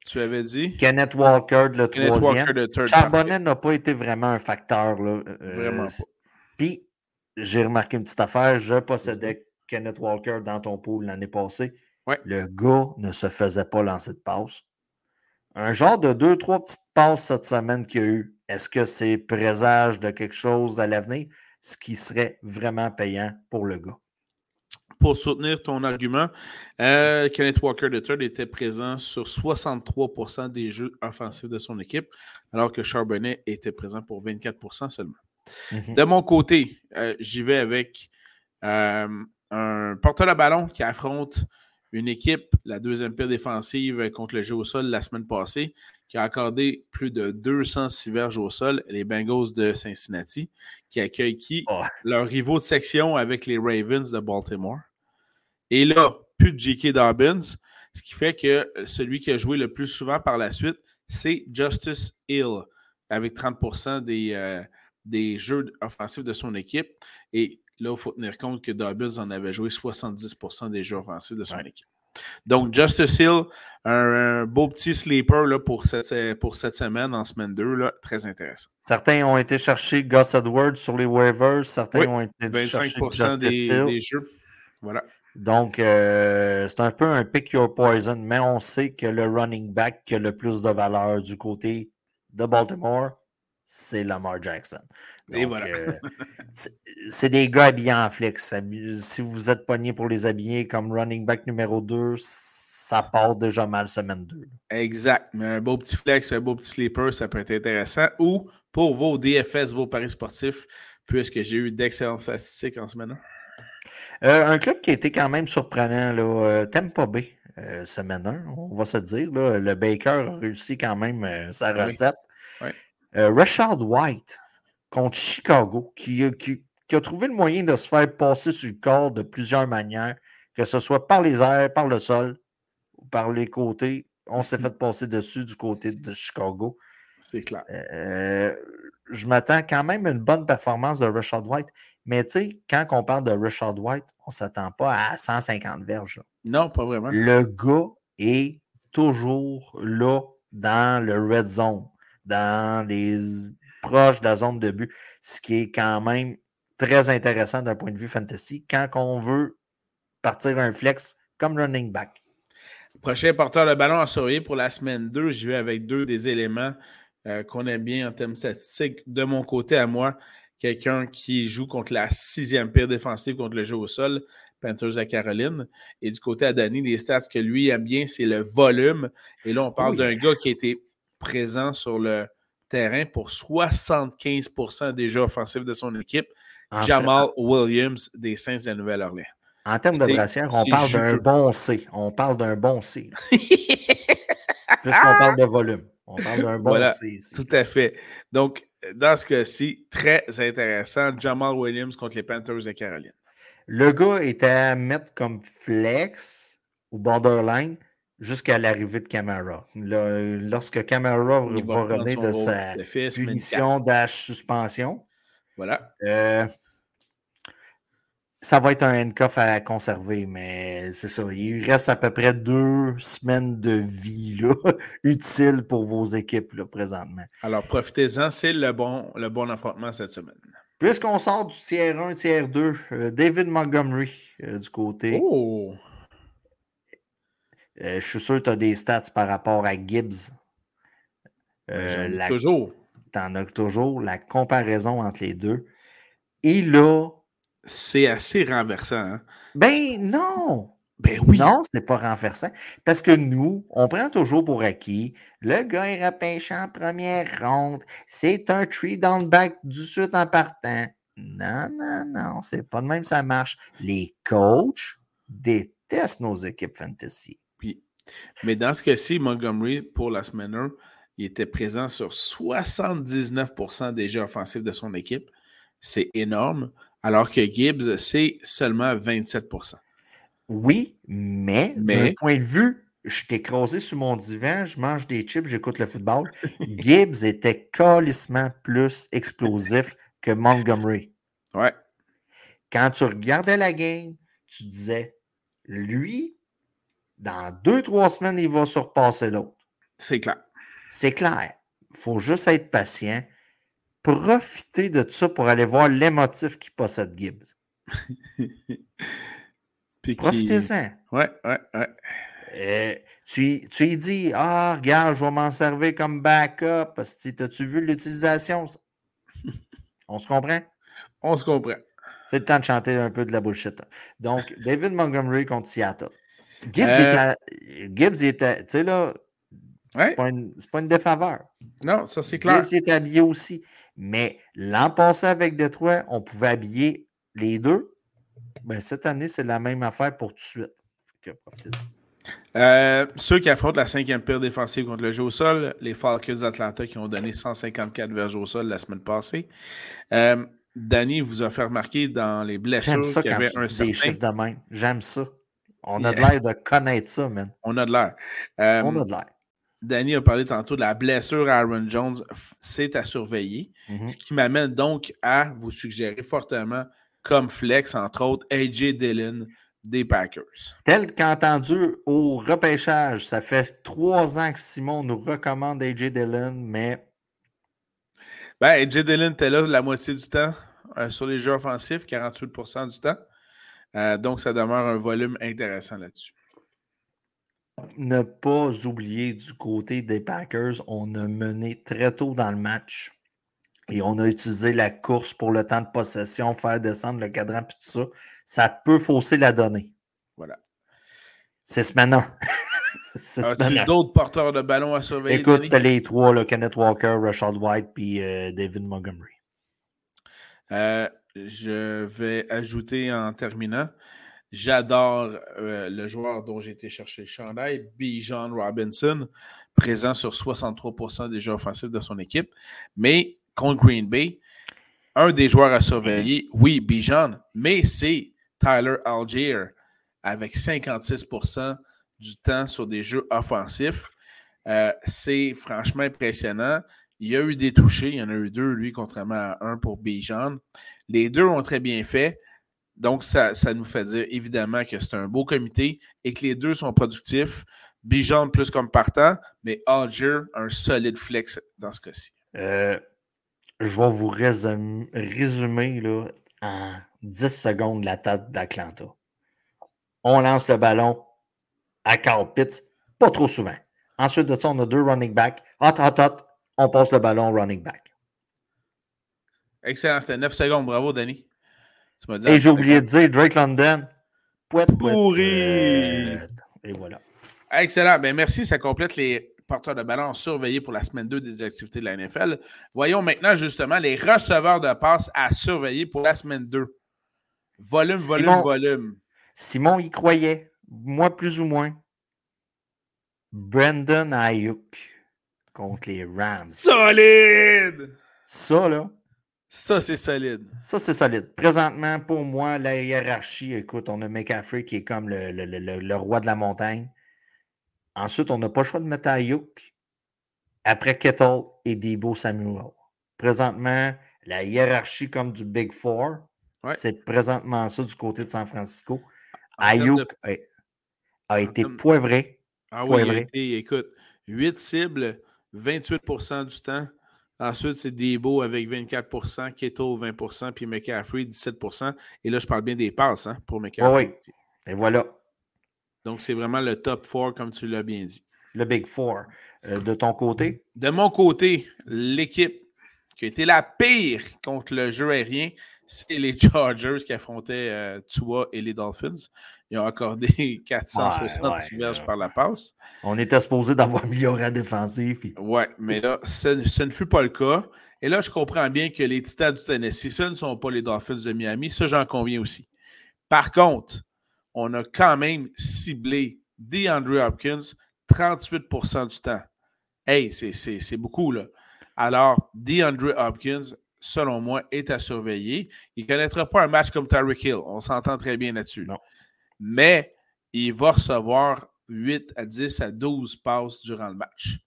Tu avais dit? Kenneth Walker, le Kenneth troisième. Walker Charbonnet n'a pas été vraiment un facteur. Là. Euh, Vraiment pas. Puis, j'ai remarqué une petite affaire. Je possédais Kenneth Walker dans ton pool l'année passée. Ouais. Le gars ne se faisait pas lancer de passe. Un genre de deux, trois petites passes cette semaine qu'il y a eu. Est-ce que c'est présage de quelque chose à l'avenir? Ce qui serait vraiment payant pour le gars. Pour soutenir ton argument, euh, Kenneth Walker III était présent sur 63% des jeux offensifs de son équipe, alors que Charbonnet était présent pour 24% seulement. Mhm. De mon côté, euh, j'y vais avec euh, un porteur de ballon qui affronte une équipe, la deuxième pire défensive contre le jeu au sol la semaine passée, qui a accordé plus de 206 verges au sol, les Bengals de Cincinnati, qui accueillent qui? Oh. Leurs rivaux de section avec les Ravens de Baltimore. Et là, plus de J.K. Dobbins, ce qui fait que celui qui a joué le plus souvent par la suite, c'est Justice Hill, avec 30 des, euh, des jeux offensifs de son équipe. Et là, il faut tenir compte que Dobbins en avait joué 70% des jeux offensifs de son Ouais. équipe. Donc, Justice Hill, un, un beau petit sleeper là, pour, cette, pour cette semaine, en semaine 2, là, très intéressant. Certains ont été chercher Gus Edwards sur les waivers. Certains Oui, ont été chercher 25 Justice des, Hill. des jeux. Voilà. Donc, euh, c'est un peu un pick your poison, mais on sait que le running back qui a le plus de valeur du côté de Baltimore, c'est Lamar Jackson. Et Donc, voilà. euh, [laughs] c'est des gars habillés en flex. Si vous êtes pogné pour les habiller comme running back numéro 2, ça part déjà mal semaine 2. Exact. Mais un beau petit flex, un beau petit sleeper, ça peut être intéressant. Ou pour vos DFS, vos paris sportifs, puisque j'ai eu d'excellentes statistiques en semaine 1. Euh, un club qui a été quand même surprenant, là, euh, Tampa Bay, euh, semaine 1, on va se le dire. Là, le Baker a réussi quand même euh, sa Oui. recette. Euh, Rashad White contre Chicago, qui, a- qui- qui a trouvé le moyen de se faire passer sur le corps de plusieurs manières, que ce soit par les airs, par le sol, ou par les côtés. On s'est fait passer dessus du côté de Chicago. C'est clair. Euh, je m'attends quand même à une bonne performance de Rashad White. Mais tu sais, quand on parle de Rashad White, on ne s'attend pas à 150 verges. là. Non, pas vraiment. Le gars est toujours là dans le red zone, dans les proches de la zone de but, ce qui est quand même très intéressant d'un point de vue fantasy quand on veut partir un flex comme running back. Prochain porteur de ballon à surveiller pour la semaine 2, j'y vais avec deux des éléments euh, qu'on aime bien en termes statistiques. De mon côté à moi, quelqu'un qui joue contre la sixième pire défensive contre le jeu au sol, Panthers de la Caroline. Et du côté à Danny, les stats que lui aime bien, c'est le volume. Et là, on parle Oui. d'un gars qui a été présent sur le terrain pour 75 des jeux offensifs de son équipe, En, fait, Jamal Williams des Saints de la Nouvelle-Orléans. en termes de brassière, on parle d'un bon C. On parle d'un bon C. Puisqu'on [laughs] parle de volume. On parle d'un bon Voilà, C. ici. Tout à fait. Donc, dans ce cas-ci, très intéressant. Jamal Williams contre les Panthers de Caroline. Le gars était à mettre comme flex ou borderline jusqu'à l'arrivée de Camara. Lorsque Camara va, revenir de sa fils, punition d'âge suspension, Voilà. euh, ça va être un handcuff à conserver, mais c'est ça. Il reste à peu près deux semaines de vie là, [laughs] utiles pour vos équipes là, présentement. Alors, profitez-en. C'est le bon, le bon affrontement cette semaine. Puisqu'on sort du tiers 1, tiers 2, euh, David Montgomery euh, du côté. Oh! Euh, je suis sûr que tu as des stats par rapport à Gibbs. Euh, ai la- Toujours. T'en as toujours la comparaison entre les deux. Et là, C'est assez renversant. hein. ben non! Ben oui. Non, ce n'est pas renversant. Parce que nous, on prend toujours pour acquis le gars est repêché en première ronde. C'est un tree down back du suite en partant. Non, non, non, c'est pas de même ça marche. Les coachs détestent nos équipes fantasy. Mais dans ce cas-ci, Montgomery, pour la semaine 1, il était présent sur 79% des jeux offensifs de son équipe. C'est énorme. Alors que Gibbs, c'est seulement 27%. Oui, mais, d'un point de vue, je t'ai écrasé sur mon divan, je mange des chips, j'écoute le football. [laughs] Gibbs était calissement plus explosif que Montgomery. Ouais. Quand tu regardais la game, tu disais, lui, dans deux, trois semaines, il va surpasser l'autre. C'est clair. C'est clair. Il faut juste être patient. Profiter de ça pour aller voir l'émotif qui possède Gibbs. [laughs] Profitez-en. Ouais, ouais, ouais. Euh, tu, tu lui dis Ah, regarde, je vais m'en servir comme backup. Parce que as-tu vu l'utilisation? [laughs] On se comprend? On se comprend. C'est le temps de chanter un peu de la bullshit. Donc, David Montgomery contre Seattle. Gibbs, euh... Gibbs était, tu sais là, c'est pas, pas, une défaveur. Non, ça c'est clair. Gibbs était habillé aussi. Mais l'an passé avec Detroit, on pouvait habiller les deux. Ben, cette année, c'est la même affaire pour tout de suite. Euh, ceux qui affrontent la cinquième pire défensive contre le jeu au sol, les Falcons d'Atlanta qui ont donné 154 verges au sol la semaine passée. Euh, Danny vous a fait remarquer dans les blessures qu'il y avait un certain... des chiffres de même. J'aime ça. On a de l'air de connaître ça, man. On a de l'air. Euh, On a de l'air. Danny a parlé tantôt de la blessure à Aaron Jones. C'est à surveiller. Mm-hmm. Ce qui m'amène donc à vous suggérer fortement, comme flex, entre autres, AJ Dillon des Packers. Tel qu'entendu au repêchage, ça fait trois ans que Simon nous recommande AJ Dillon, mais. Ben, AJ Dillon était là la moitié du temps euh, sur les jeux offensifs, 48% du temps. Euh, donc, ça demeure un volume intéressant là-dessus. Ne pas oublier du côté des Packers, on a mené très tôt dans le match et on a utilisé la course pour le temps de possession, faire descendre le cadran et tout ça. Ça peut fausser la donnée. Voilà. C'est ce maintenant. As-tu d'autres porteurs de ballon à surveiller? Écoute, c'était les trois, là, Kenneth Walker, Rashad White puis euh, David Montgomery. Euh, je vais ajouter en terminant, j'adore euh, le joueur dont j'ai été chercher le chandail, Bijan Robinson, présent sur 63% des jeux offensifs de son équipe. Mais contre Green Bay, un des joueurs à surveiller, oui, Bijan, mais c'est Tyler Algier avec 56% du temps sur des jeux offensifs. Euh, c'est franchement impressionnant. Il y a eu des touchés, il y en a eu deux, lui, contrairement à un pour Bijan. Les deux ont très bien fait. Donc, ça, nous fait dire évidemment que c'est un beau comité et que les deux sont productifs. Bijan plus comme partant, mais Alger, un solide flex dans ce cas-ci. Euh, je vais vous résumer, là, en 10 secondes la tête d'Atlanta. On lance le ballon à Carl Pitts, pas trop souvent. Ensuite de ça, on a deux running backs. Hot, hot, hot, on passe le ballon running back. Excellent, c'était 9 secondes. Bravo, Danny. Et j'ai oublié de dire Drake London. Pouet, Pourri! Et voilà. Excellent. Ben, merci. Ça complète les porteurs de ballon surveillés pour la semaine 2 des activités de la NFL. Voyons maintenant justement les receveurs de passes à surveiller pour la semaine 2. Volume, volume, volume. Simon y croyait. Moi, plus ou moins. Brandon Ayuk contre les Rams. Solide! Ça, là. Ça, c'est solide. Ça, c'est solide. Présentement, pour moi, la hiérarchie, écoute, on a McCaffrey qui est comme le, roi de la montagne. Ensuite, on n'a pas le choix de mettre Ayuk. Après Kettle et Debo Samuel. Présentement, la hiérarchie comme du Big Four, c'est présentement ça du côté de San Francisco. Ayuk a, été poivré. Ah oui, écoute, 8 cibles, 28% du temps. Ensuite, c'est Debo avec 24% Keto 20% puis McCaffrey 17% Et là, je parle bien des passes hein, pour McCaffrey. oui, et voilà. Donc, c'est vraiment le top 4, comme tu l'as bien dit. Le Big Four. Euh, de ton côté? De mon côté, l'équipe qui a été la pire contre le jeu aérien, c'est les [laughs] Chargers qui affrontaient euh, Tua et les Dolphins. Ils ont accordé [laughs] 466 verges par la passe. On était supposé d'avoir amélioré la défensive. Puis... Ouais, mais là, ce, ne fut pas le cas. Et là, je comprends bien que les Titans du Tennessee, ce ne sont pas les Dolphins de Miami. Ça, j'en conviens aussi. Par contre, on a quand même ciblé DeAndre Hopkins 38% du temps. Hey, c'est beaucoup, là. Alors, DeAndre Hopkins, selon moi, est à surveiller. Il ne connaîtra pas un match comme Tyreek Hill. On s'entend très bien là-dessus. Mais il va recevoir 8 à 10 à 12 passes durant le match.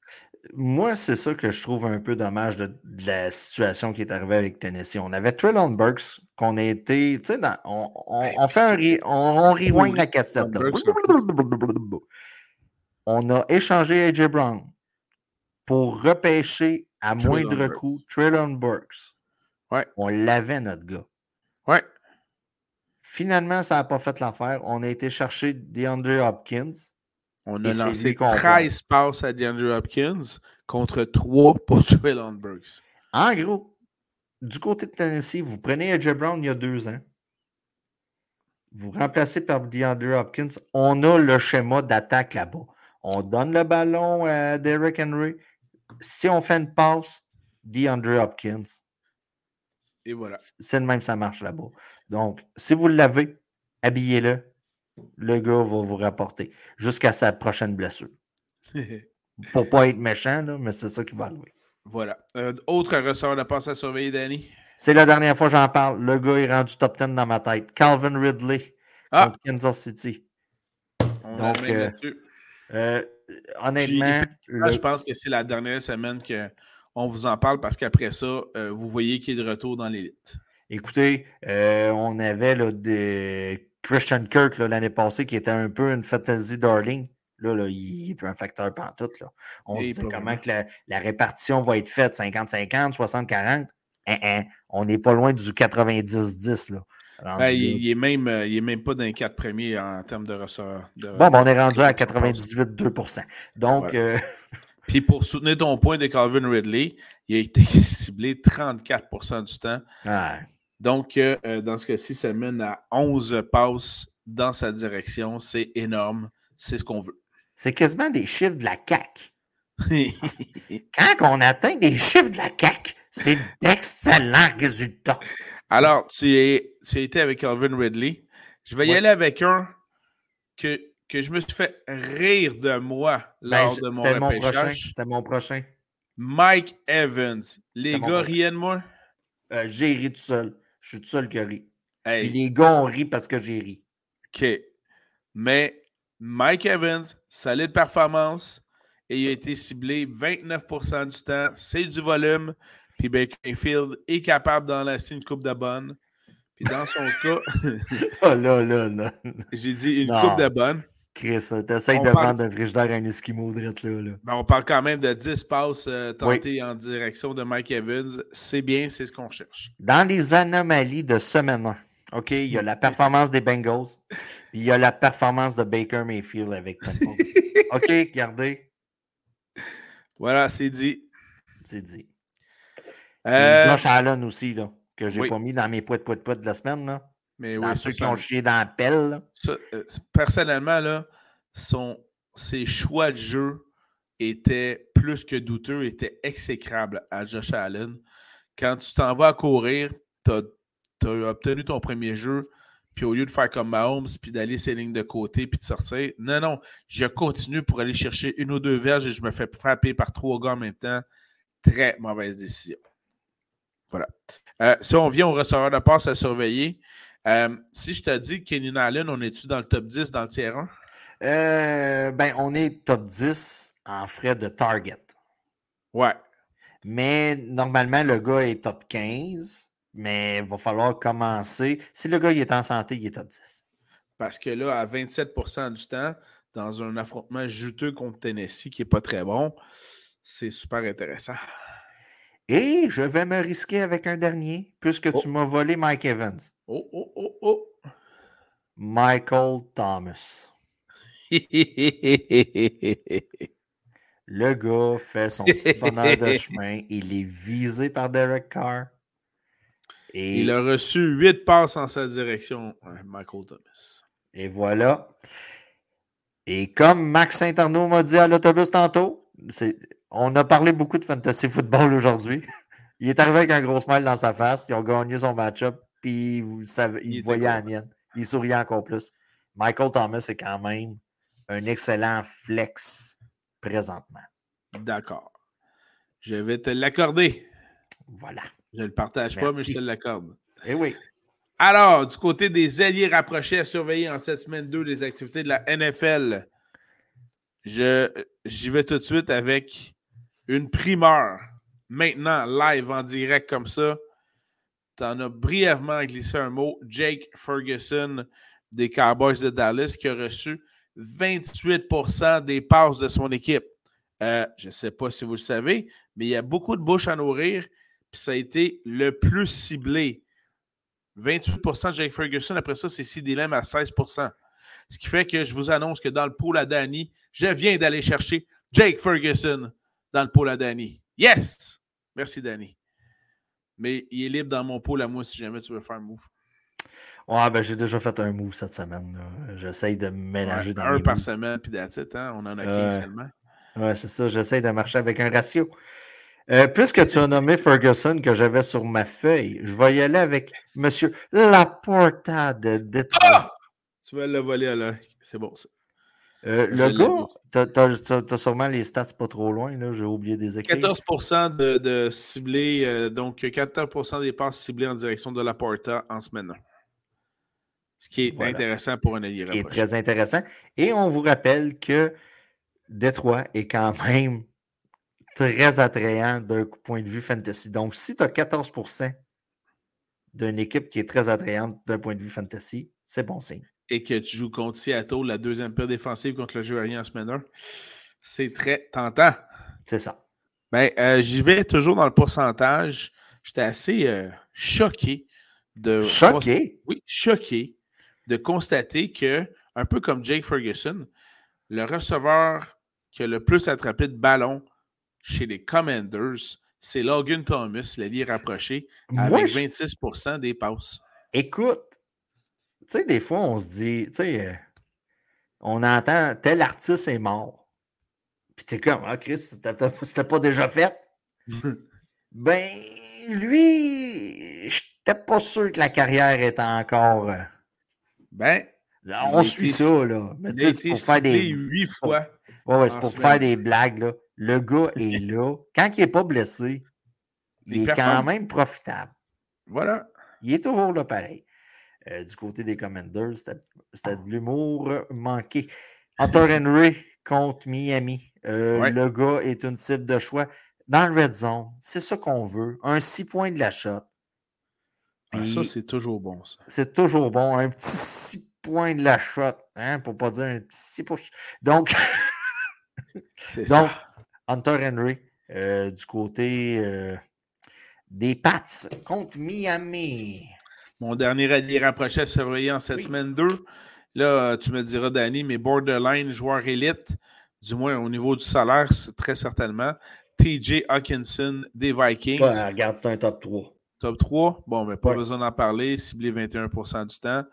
Moi, c'est ça que je trouve un peu dommage de, la situation qui est arrivée avec Tennessee. On avait Trellon Burks, qu'on a été, tu sais, on, on, fait un, on, rewind la cassette. On a échangé AJ Brown pour repêcher à moindre coût Trellon Burks. Ouais. On l'avait, notre gars. Ouais. Finalement, ça n'a pas fait l'affaire. On a été chercher DeAndre Hopkins. On a lancé 13 passes à DeAndre Hopkins contre 3 pour Traylon Burks. En gros, du côté de Tennessee, vous prenez AJ Brown il y a deux ans. Vous remplacez par DeAndre Hopkins. On a le schéma d'attaque là-bas. On donne le ballon à Derrick Henry. Si on fait une passe, DeAndre Hopkins. Et voilà. C'est le même, ça marche là-bas. Donc, si vous l'avez, habillez-le. Le gars va vous rapporter jusqu'à sa prochaine blessure. [laughs] Pour pas être méchant, là, mais c'est ça qui va arriver. Voilà. Euh, autre ressort de passe à surveiller, Danny? C'est la dernière fois que j'en parle. Le gars est rendu top 10 dans ma tête. Calvin Ridley ah. contre Kansas City. Donc, euh, euh, honnêtement. Je pense que c'est la dernière semaine qu'on vous en parle parce qu'après ça, vous voyez qu'il est de retour dans l'élite. Écoutez, on avait là, des Christian Kirk l'année passée, qui était un peu une fantasy darling. Là, là il est un facteur pantoute. Là. On se dit comment que la, répartition va être faite 50-50, 60-40. Hein, hein, on n'est pas loin du 90-10. Ben, il, n'est même, euh, est même pas dans les quatre premiers en termes de ressort. bon, ben, on est rendu à 98-2% Donc. Euh, [laughs] Puis pour soutenir ton point de Calvin Ridley, il a été [laughs] ciblé 34% du temps. Donc, euh, euh, dans ce cas-ci, ça mène à 11 passes dans sa direction. C'est énorme. C'est ce qu'on veut. C'est quasiment des chiffres de la CAC. [laughs] Quand on atteint des chiffres de la CAC, c'est d'excellents résultats. Alors, tu, es, tu as été avec Calvin Ridley. Je vais y aller avec un que, que je me suis fait rire de moi ben, lors de mon repêchage. C'était mon prochain. Mike Evans. Les gars riennent de moi? Euh, j'ai ri tout seul. Je suis tout seul qui rit. les gars ont ri parce que j'ai ri. OK. Mais Mike Evans, solide performance. Et il a été ciblé 29% du temps. C'est du volume. Puis Baker Mayfield est capable d'en laisser une coupe de bonne. Puis dans son [laughs] cas. oh là, là, là. [laughs] J'ai dit une coupe de bonne. Chris, t'essayes de vendre un frigidaire à un Eskimo là. là. Ben, on parle quand même de 10 passes euh, tentées en direction de Mike Evans. C'est bien, c'est ce qu'on cherche. Dans les anomalies de semaine 1, OK, il y a la performance des Bengals, puis il y a la performance de Baker Mayfield avec Tempo. [laughs] OK, regardez. Voilà, c'est dit. C'est dit. Euh... Josh Allen aussi, là, que j'ai pas mis dans mes poids de poids de la semaine. Là. Mais dans ceux qui ont chié dans la pelle. Euh, personnellement, là, son, ses choix de jeu étaient plus que douteux, étaient exécrables à Josh Allen. Quand tu t'en vas à courir, tu as, obtenu ton premier jeu, puis au lieu de faire comme Mahomes, puis d'aller ses lignes de côté, puis de sortir, non, non, je continue pour aller chercher une ou deux verges et je me fais frapper par trois gars en même temps. Très mauvaise décision. Voilà. Euh, si on vient au receveur de passe à surveiller, euh, si je te dis Kenny Allen, on est-tu dans le top 10 dans le tiers 1? Euh, ben, on est top 10 en frais de target. Ouais. Mais normalement, le gars est top 15, mais il va falloir commencer. Si le gars il est en santé, il est top 10. Parce que là, à 27% du temps, dans un affrontement juteux contre Tennessee qui n'est pas très bon, c'est super intéressant. Et je vais me risquer avec un dernier, puisque tu oh. m'as volé Mike Evans. Oh, oh, oh, oh. Michael Thomas. [laughs] Le gars fait son petit bonheur de chemin. Il est visé par Derek Carr. Et, Il a reçu huit passes en sa direction, euh, Michael Thomas. et voilà. Et comme Max Saint-Arnaud m'a dit à l'autobus tantôt, c'est- on a parlé beaucoup de fantasy football aujourd'hui. Il est arrivé avec un gros smile dans sa face. Ils ont gagné son match-up. Puis vous le savez, Il il voyait la mienne. Il souriait encore plus. Michael Thomas est quand même un excellent flex présentement. D'accord. Je vais te l'accorder. Voilà. Je ne le partage pas, mais je te l'accorde. Eh oui. Alors, du côté des alliés rapprochés à surveiller en cette semaine 2 des activités de la NFL, je, j'y vais tout de suite avec une primeur. Maintenant, live en direct comme ça. Tu en as brièvement glissé un mot. Jake Ferguson des Cowboys de Dallas qui a reçu 28% des passes de son équipe. Euh, je ne sais pas si vous le savez, mais il y a beaucoup de bouches à nourrir. Puis ça a été le plus ciblé. 28% de Jake Ferguson. Après ça, c'est CD Lamb à 16% Ce qui fait que je vous annonce que dans le pool à Danny, je viens d'aller chercher Jake Ferguson dans le pool à Danny. Yes! Merci, Danny. Mais il est libre dans mon pool à moi si jamais tu veux faire un move. Ouais, ben j'ai déjà fait un move cette semaine. là. J'essaye de me mélanger Ouais, dans un mes par moves. semaine, puis it, hein? On en a Ouais. 15 seulement. Ouais, c'est ça. J'essaye de marcher avec un ratio. Euh, puisque tu as nommé Ferguson que j'avais sur ma feuille, je vais y aller avec Monsieur Laporta de Détroit. Ah! Tu vas le voler à l'œil. C'est bon, ça. Euh, le gars, t'as- t'as sûrement les stats pas trop loin, là. J'ai oublié des écrits. 14 de, de ciblés, euh, donc 14% des passes ciblées en direction de la Porta en semaine 1. Ce qui est Voilà. intéressant pour un allié Ce qui est très intéressant. Et on vous rappelle que Détroit est quand même très attrayant d'un point de vue fantasy. Donc, si tu as 14% d'une équipe qui est très attrayante d'un point de vue fantasy, c'est bon signe. Et que tu joues contre Seattle, la deuxième pire défensive contre le jeu en semaine 1, c'est très tentant. C'est ça. Ben, euh, j'y vais toujours dans le pourcentage. J'étais assez euh, choqué de. Choqué? Oui, choqué de constater que, un peu comme Jake Ferguson, le receveur qui a le plus attrapé de ballons chez les Commanders, c'est Logan Thomas, l'allié rapproché, Moi, avec je- 26% des passes. Écoute, sais, des fois, on se dit, tu sais, euh, on entend tel artiste est mort. Puis t'es comme, ah, Chris, c'était pas- déjà fait. [laughs] Ben, lui, j'étais pas sûr que la carrière était encore. euh, Ben, là, on suit été- ça, là. Mais tu sais, c'est pour faire des. huit fois. Ouais, ouais, c'est pour semaine. faire des blagues, là. Le gars [laughs] est là. Quand il n'est pas blessé, il, Il est quand même profitable. Voilà. Il est toujours là pareil. Euh, du côté des Commanders, c'était c'était de l'humour manqué. Hunter [laughs] Henry contre Miami. Euh, Ouais. Le gars est une cible de choix. Dans le red zone, c'est ça qu'on veut. Un 6 points de la shot. Ah, Puis ça, c'est toujours bon, c'est toujours bon. Un petit 6 points de la shot. Hein, pour pas dire un petit 6 push. Donc, [laughs] donc ça. Hunter Henry euh, du côté des Pats contre Miami. Mon dernier allié rapproché à surveiller en cette Oui. semaine 2. Là, tu me diras, Danny, mais borderline, joueur élite, du moins au niveau du salaire, c'est très certainement. TJ Hawkinson des Vikings. Ouais, regarde, c'est un top 3. Top 3. Bon, mais pas Ouais. besoin d'en parler. Ciblé 21% du temps.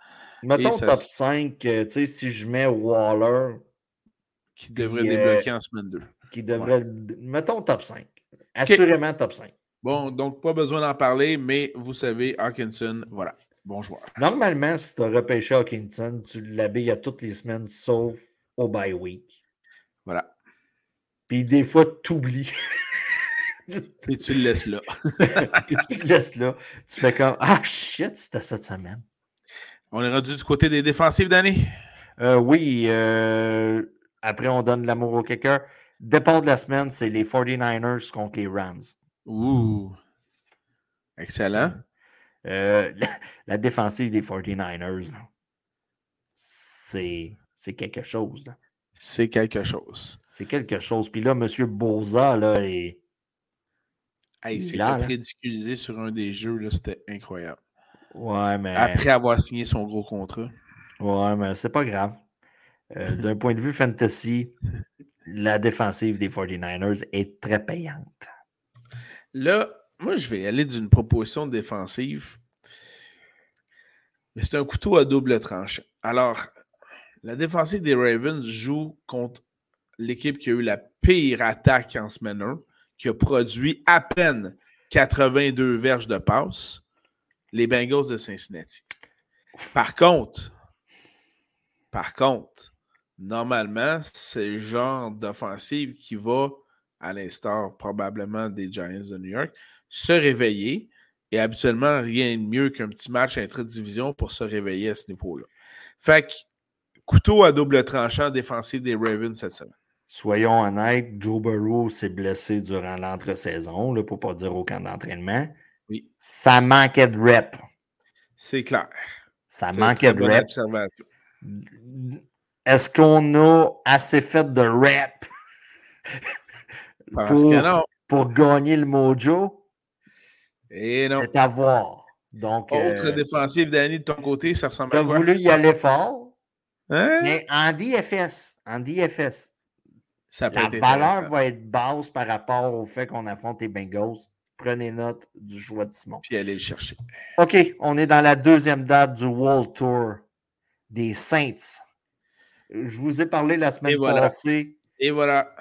Mettons ça top s- 5, euh, tu sais, si je mets Waller, Qui devrait Puis, euh, débloquer en semaine 2. qui devrait. Mettons top 5. Assurément top 5. Bon, donc pas besoin d'en parler, mais vous savez, Hawkinson, voilà. Bon joueur. Normalement, si tu as repêché Hawkinson, tu l'habilles à toutes les semaines, sauf au bye week. Voilà. Puis des fois, tu oublies. [laughs] Et tu le laisses là. [laughs] Puis tu le laisses là. Tu fais comme Ah shit, c'était cette semaine. On est rendu du côté des défensives, Danny? Euh, oui, euh, après, on donne l'amour au kicker. Départ de la semaine, c'est les 49ers contre les Rams. Ouh. Excellent. Euh, la, la défensive des 49ers, là, c'est quelque chose. C'est quelque chose. C'est quelque chose. Puis là, M. Boza, là, est. Hey, il s'est ridiculiser sur un des jeux, là, c'était incroyable. Ouais, mais. Après avoir signé son gros contrat. Ouais, mais c'est pas grave. Euh, D'un point de vue fantasy, [laughs] la défensive des 49ers est très payante. Là, moi, je vais aller d'une proposition défensive Mais c'est un couteau à double tranchant. Alors, la défensive des Ravens joue contre l'équipe qui a eu la pire attaque en semaine 1, qui a produit à peine 82 verges de passe, les Bengals de Cincinnati. Par contre, par contre, normalement, c'est le genre d'offensive qui va, à l'instar probablement des Giants de New York, se réveiller. Et habituellement, rien de mieux qu'un petit match intra-division pour se réveiller à ce niveau-là. Fait que, couteau à double tranchant défensif des Ravens cette semaine. Soyons honnêtes, Joe Burrow s'est blessé durant l'entre-saison, pour ne pas dire au camp d'entraînement. Oui. Ça manquait de rep. C'est clair. Ça manquait de rep. Est-ce qu'on a assez fait de rep? Pour, pour, gagner le mojo? Et non. C'est à voir. Donc, Autre euh, défensive, Danny, de ton côté, ça ressemble à quoi? Tu as voulu y aller fort. Hein? Mais en DFS, en DFS, la valeur va être basse par rapport au fait qu'on affronte les Bengals. Prenez note du choix de Simon. Puis allez le chercher. OK, on est dans la deuxième date du World Tour des Saints. Je vous ai parlé la semaine passée. Et voilà.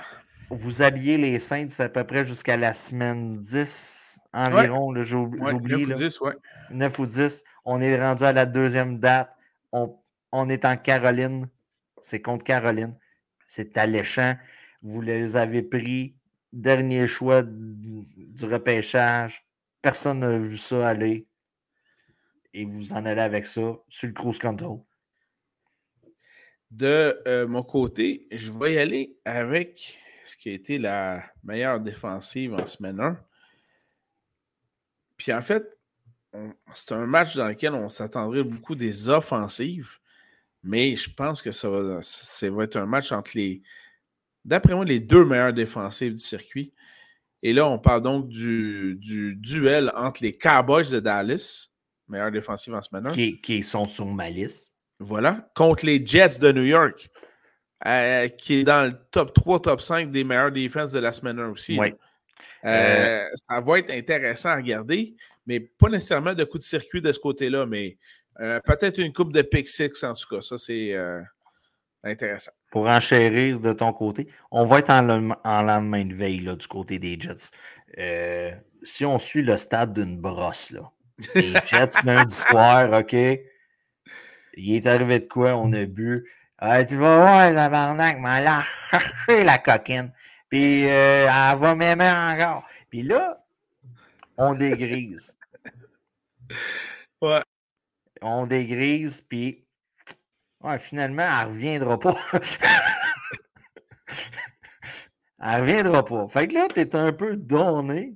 Vous habillez les Saints à peu près jusqu'à la semaine 10 environ. J'ai oublié. 9 ou 10, ouais. 9 ou 10. On est rendu à la deuxième date. On, on est en Caroline. C'est contre Caroline. C'est alléchant. Vous les avez pris. Dernier choix du repêchage. Personne n'a vu ça aller. Et vous en allez avec ça sur le cruise control. De euh, mon côté, je vais y aller avec ce qui a été la meilleure défensive en semaine 1. Puis en fait, c'est un match dans lequel on s'attendrait beaucoup des offensives, mais je pense que ça va, ça va être un match entre les, d'après moi, les deux meilleures défensives du circuit. Et là, on parle donc du, duel entre les Cowboys de Dallas, meilleure défensive en semaine 1. Qui, qui sont sur ma liste. Voilà. Contre les Jets de New York, euh, qui est dans le top 3, top 5 des meilleures défenses de la semaine 1 aussi. Oui. Euh, euh, ça va être intéressant à regarder, mais pas nécessairement de coup de circuit de ce côté-là, mais peut-être une coupe de pick six en tout cas. Ça, c'est intéressant. Pour enchérir de ton côté, on va être en, lendemain de veille là, du côté des Jets. si on suit le stade d'une brosse, là, les [laughs] Jets lundi soir, OK? Il est arrivé de quoi? On a bu. Tu vas voir, tabarnak, mais elle a cherché la coquine. Puis euh, elle va m'aimer encore. Puis là, on dégrise. [laughs] Ouais. On dégrise, puis ouais, finalement, elle ne reviendra pas. [laughs] elle ne reviendra pas. Fait que là, tu es un peu donné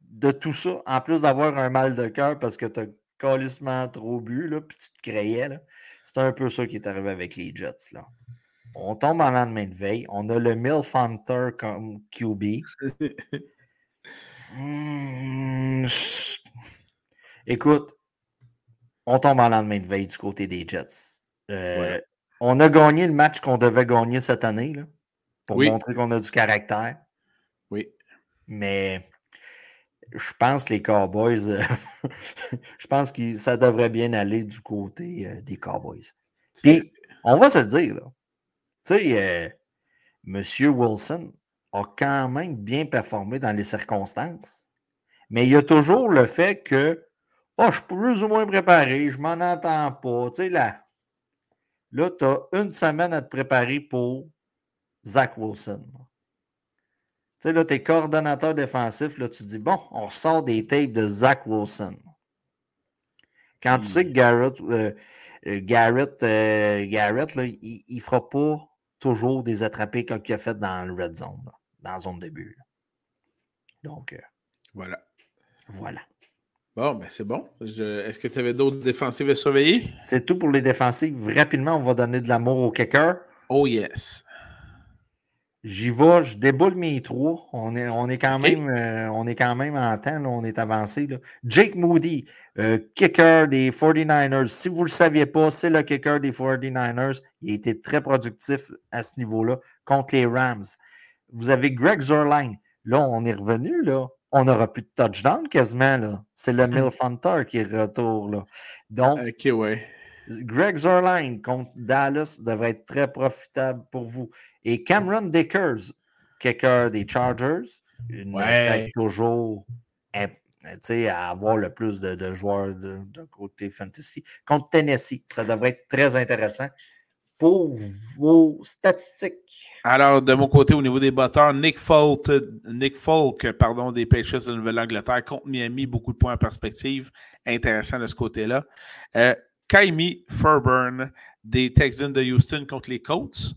de tout ça, en plus d'avoir un mal de cœur parce que tu as calissement trop bu, là, puis tu te créais. C'est un peu ça qui est arrivé avec les Jets. Là. On tombe en lendemain de veille. On a le Milf Hunter comme QB. Hmm, [laughs] écoute, on tombe en lendemain de veille du côté des Jets. Euh, on a gagné le match qu'on devait gagner cette année là, pour montrer qu'on a du caractère. Oui. Mais je pense que les Cowboys, euh, [laughs] je pense que ça devrait bien aller du côté euh, des Cowboys. Puis, on va se le dire, là. Tu sais, euh, M. Wilson a quand même bien performé dans les circonstances, mais il y a toujours le fait que, oh, je suis plus ou moins préparé, je m'en entends pas. Tu sais, là, là tu as une semaine à te préparer pour Zach Wilson. Tu sais, là, t'es coordonnateur défensif, là, tu dis, bon, on ressort des tapes de Zach Wilson. Quand tu sais que Garrett, euh, euh, Garrett, euh, Garrett là, il ne fera pas toujours des attrapés comme il a fait dans le red zone, dans la zone de but. Donc, voilà. Voilà. Bon, ben c'est bon. Est-ce que tu avais d'autres défensives à surveiller? C'est tout pour les défensives. Rapidement, on va donner de l'amour au kicker. Oh yes. J'y vais, je déboule mes trois. On est, on est, quand, même, euh, on est quand même en temps, on est avancé. Jake Moody, euh, kicker des 49ers. Si vous ne le saviez pas, c'est le kicker des 49ers. Il a été très productif à ce niveau-là contre les Rams. Vous avez Greg Zerline. Là, on est revenu là, on n'aura plus de touchdown quasiment. C'est le [laughs] Milf Hunter qui est retour. Là. Donc, ouais. Greg Zerline contre Dallas devrait être très profitable pour vous. Et Cameron Dickers, kicker des Chargers, une Ouais. toujours à avoir le plus de, de joueurs de, de côté fantasy. Contre Tennessee, ça devrait être très intéressant pour vos statistiques. Alors, de mon côté, au niveau des batteurs, Nick Folk, Nick Folk pardon, des Patriots de Nouvelle-Angleterre contre Miami, beaucoup de points en perspective. Intéressant de ce côté-là. Euh, Kaimi Furburn des Texans de Houston contre les Colts.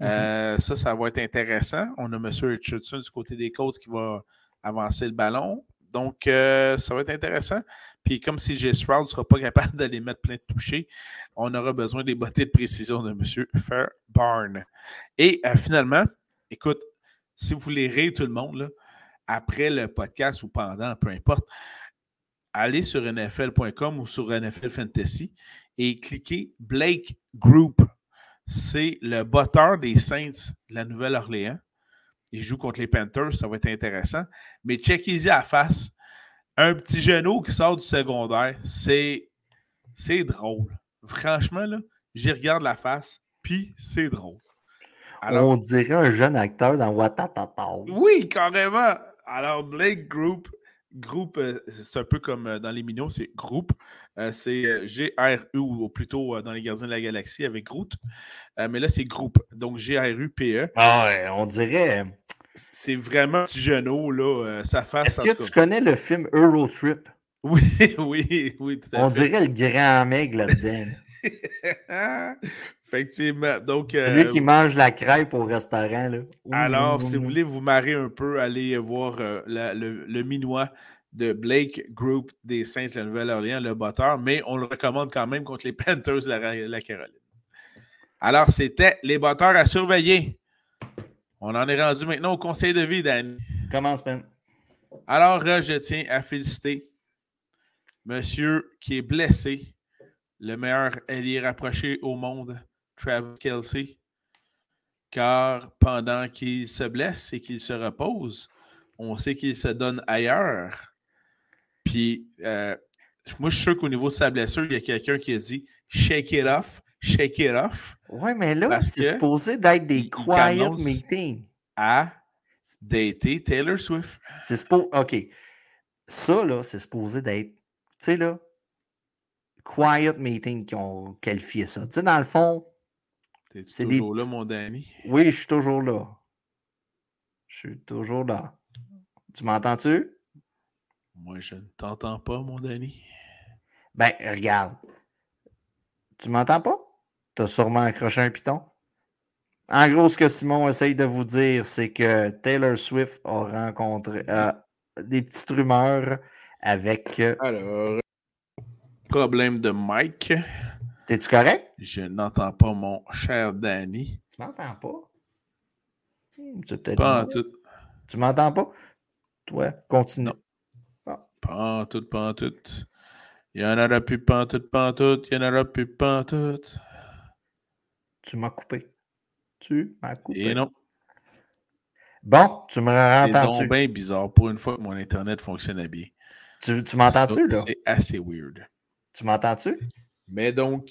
Euh, Ça, ça va être intéressant. On a M. Richardson du côté des Colts qui va avancer le ballon. Donc, euh, ça va être intéressant. Puis, comme si J. Stroud ne sera pas capable [laughs] de les mettre plein de touchés, on aura besoin des bottées de précision de M. Fairbarn. Et euh, finalement, écoute, si vous voulez rire tout le monde, là, après le podcast ou pendant, peu importe, allez sur NFL.com ou sur NFL Fantasy et cliquez Blake Group. C'est le botteur des Saints de la Nouvelle-Orléans. Il joue contre les Panthers, ça va être intéressant. Mais checkez-y à la face. Un petit genou qui sort du secondaire, c'est c'est drôle. Franchement, là, j'y regarde la face, puis c'est drôle. Alors, On dirait un jeune acteur dans Watatata. oui, carrément. Alors, Blake Group, groupe, euh, c'est un peu comme euh, dans les minots, c'est groupe. Euh, c'est G-R-U, ou plutôt dans les Gardiens de la Galaxie avec Groot. Mais là, c'est groupe. Donc, G-R-U-P-E. Ah ouais, on dirait. C'est vraiment un petit genou, là. sa face. Est-ce que tu connais le film Eurotrip? [laughs] Oui, oui, oui, tout à On fait. dirait le grand mec là-dedans. [laughs] Effectivement. Donc, C'est euh, lui qui mange la crêpe au restaurant. Là. Alors, si Ouh. vous voulez vous marrer un peu, allez voir euh, la- le, le minois de Blake Group des Saints de la Nouvelle-Orléans, le batteur, mais on le recommande quand même contre les [laughs] Panthers de la, la Caroline. Alors, c'était les batteurs à surveiller. On en est rendu maintenant au conseil de vie, Danny. Commence, Ben. Alors, euh, je tiens à féliciter monsieur qui est blessé, le meilleur allié rapproché au monde, Travis Kelsey. Car pendant qu'il se blesse et qu'il se repose, on sait qu'il se donne ailleurs. Puis, euh, moi, je suis sûr qu'au niveau de sa blessure, il y a quelqu'un qui a dit shake it off, shake it off Ouais, mais là, c'est supposé d'être des quiet meetings. à dater Taylor Swift. C'est supposé. OK. Ça, là, c'est supposé d'être. Tu sais, là. Quiet meeting qui ont qualifié ça. Tu sais, dans le fond, Des toujours là, mon Danny? oui, je suis toujours là. Je suis toujours là. Tu m'entends-tu? Moi, je ne t'entends pas, mon Danny. Ben, regarde. Tu m'entends pas? T'as sûrement accroché un piton. En gros, ce que Simon essaye de vous dire, c'est que Taylor Swift a rencontré euh, des petites rumeurs avec. euh, Alors, problème de mic. T'es-tu correct? Je n'entends pas mon cher Danny. Tu m'entends pas? Hmm, c'est peut-être Pas en tout, Tu m'entends pas? Toi, continue. pas en tout, pas en tout. Il y en aura plus pas en tout, pas en tout. Il y en aura plus pas en tout. Tu m'as coupé. Tu m'as coupé. Et non, Bon, tu me c'est entends-tu? donc bien bizarre pour une fois que mon Internet fonctionnait bien. Tu, tu m'entends-tu, là? C'est assez weird. Tu m'entends-tu? Mais donc,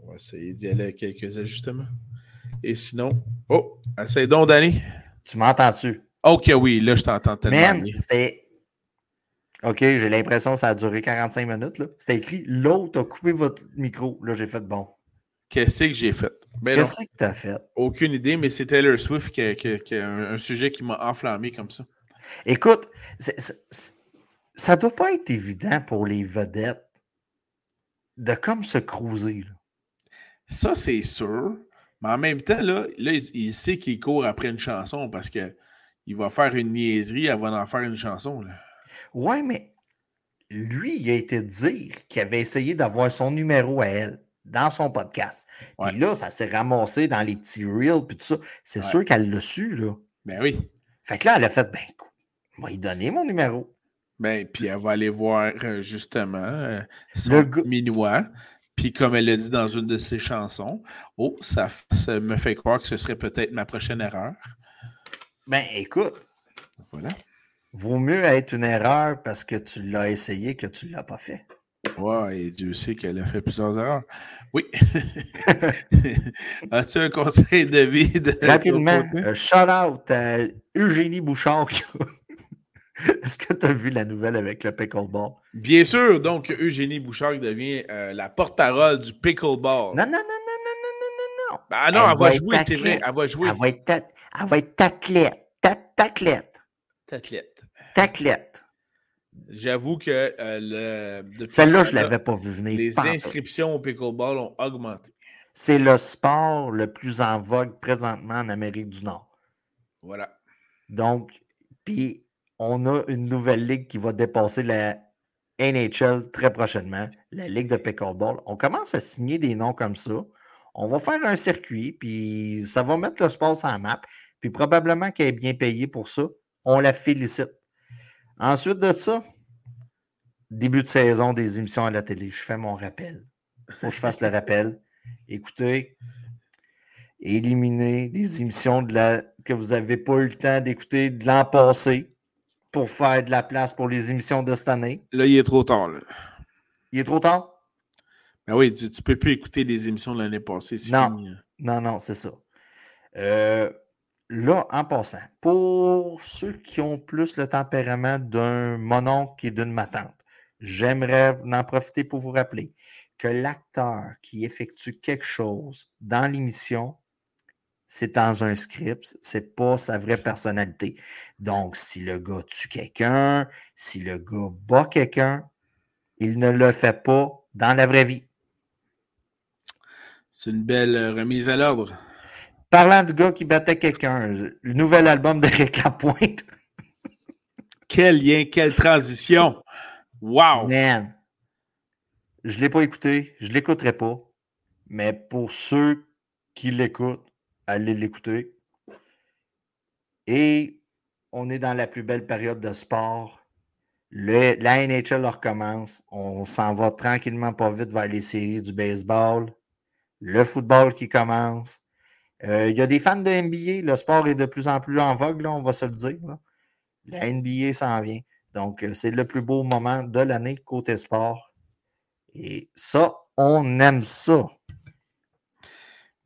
on va essayer d'y aller avec quelques ajustements. Et sinon, oh, essaye donc, Danny. Tu m'entends-tu? Ok, oui, là, je t'entends tellement Man, c'était. Ok, j'ai l'impression que ça a duré 45 minutes. C'était écrit L'autre a coupé votre micro. Là, j'ai fait bon. Qu'est-ce que j'ai fait? Qu'est-ce que t'as fait? aucune idée, mais c'est Taylor Swift qui a, qui a- qui a un, un sujet qui m'a enflammé comme ça. Écoute, ça doit pas être évident pour les vedettes de comme se cruiser. là. Ça, c'est sûr. Mais en même temps, là, là il il sait qu'il court après une chanson parce que il va faire une niaiserie avant d'en faire une chanson. Là. Ouais, mais lui, il a été dire qu'il avait essayé d'avoir son numéro à elle dans son podcast. Ouais. Puis là, ça s'est ramassé dans les petits reels puis tout ça. C'est Ouais. sûr qu'elle l'a su, là. Ben oui. Fait que là, elle a fait, ben, moi, lui donner mon numéro. Ben, puis elle va aller voir euh, justement euh, son minois. Puis comme elle l'a dit dans une de ses chansons, oh, ça, me fait croire que ce serait peut-être ma prochaine erreur. Ben, écoute, Voilà. Vaut mieux être une erreur parce que tu l'as essayé que tu ne l'as pas fait. Ouais, et Dieu sait qu'elle a fait plusieurs erreurs. Oui. [laughs] [laughs] As-tu un conseil de vie? De Rapidement, uh, shout out à Eugénie Bouchard. [laughs] Est-ce que tu as vu la nouvelle avec le pickleball? Bien sûr, donc Eugénie Bouchard devient euh, la porte-parole du pickleball. Non, non, non, non, non, non, non, non. Ben, ah non, elle, va, jouer, c'est vrai, elle va jouer. Elle va être, taclette. Taclette. Taclette. J'avoue que euh, le... Celle-là, je ne l'avais pas vu venir. Les inscriptions au pickleball ont augmenté. C'est le sport le plus en vogue présentement en Amérique du Nord. Voilà. Donc, puis on a une nouvelle ligue qui va dépasser la NHL très prochainement, la Ligue de pickleball. On commence à signer des noms comme ça. On va faire un circuit, puis ça va mettre le sport la map. Puis probablement qu'elle est bien payée pour ça. On la félicite. Ensuite de ça, début de saison des émissions à la télé. Je fais mon rappel. Il faut que je fasse le rappel. Écoutez, éliminer des émissions de la, que vous n'avez pas eu le temps d'écouter de l'an passé pour faire de la place pour les émissions de cette année? Là, il est trop tard. Il est trop tard? Ben oui, tu ne peux plus écouter les émissions de l'année passée. Non. non, non, c'est ça. Euh, Là, en passant, pour ceux qui ont plus le tempérament d'un mononcle et d'une matante, j'aimerais en profiter pour vous rappeler que l'acteur qui effectue quelque chose dans l'émission, c'est dans un script, c'est pas sa vraie personnalité. Donc, si le gars tue quelqu'un, si le gars bat quelqu'un, il ne le fait pas dans la vraie vie. C'est une belle remise à l'ordre. Parlant de gars qui battait quelqu'un, le nouvel album d'Eric Lapointe. [laughs] quel lien, quelle transition. Wow! Man, je ne l'ai pas écouté, je ne l'écouterai pas. Mais pour ceux qui l'écoutent, allez l'écouter. Et on est dans la plus belle période de sport. Le, la NHL recommence. On s'en va tranquillement pas vite vers les séries du baseball. Le football qui commence. Euh, il y a des fans de NBA. Le sport est de plus en plus en vogue, là, on va se le dire. La NBA s'en vient. Donc, euh, c'est le plus beau moment de l'année côté sport. Et ça, on aime ça.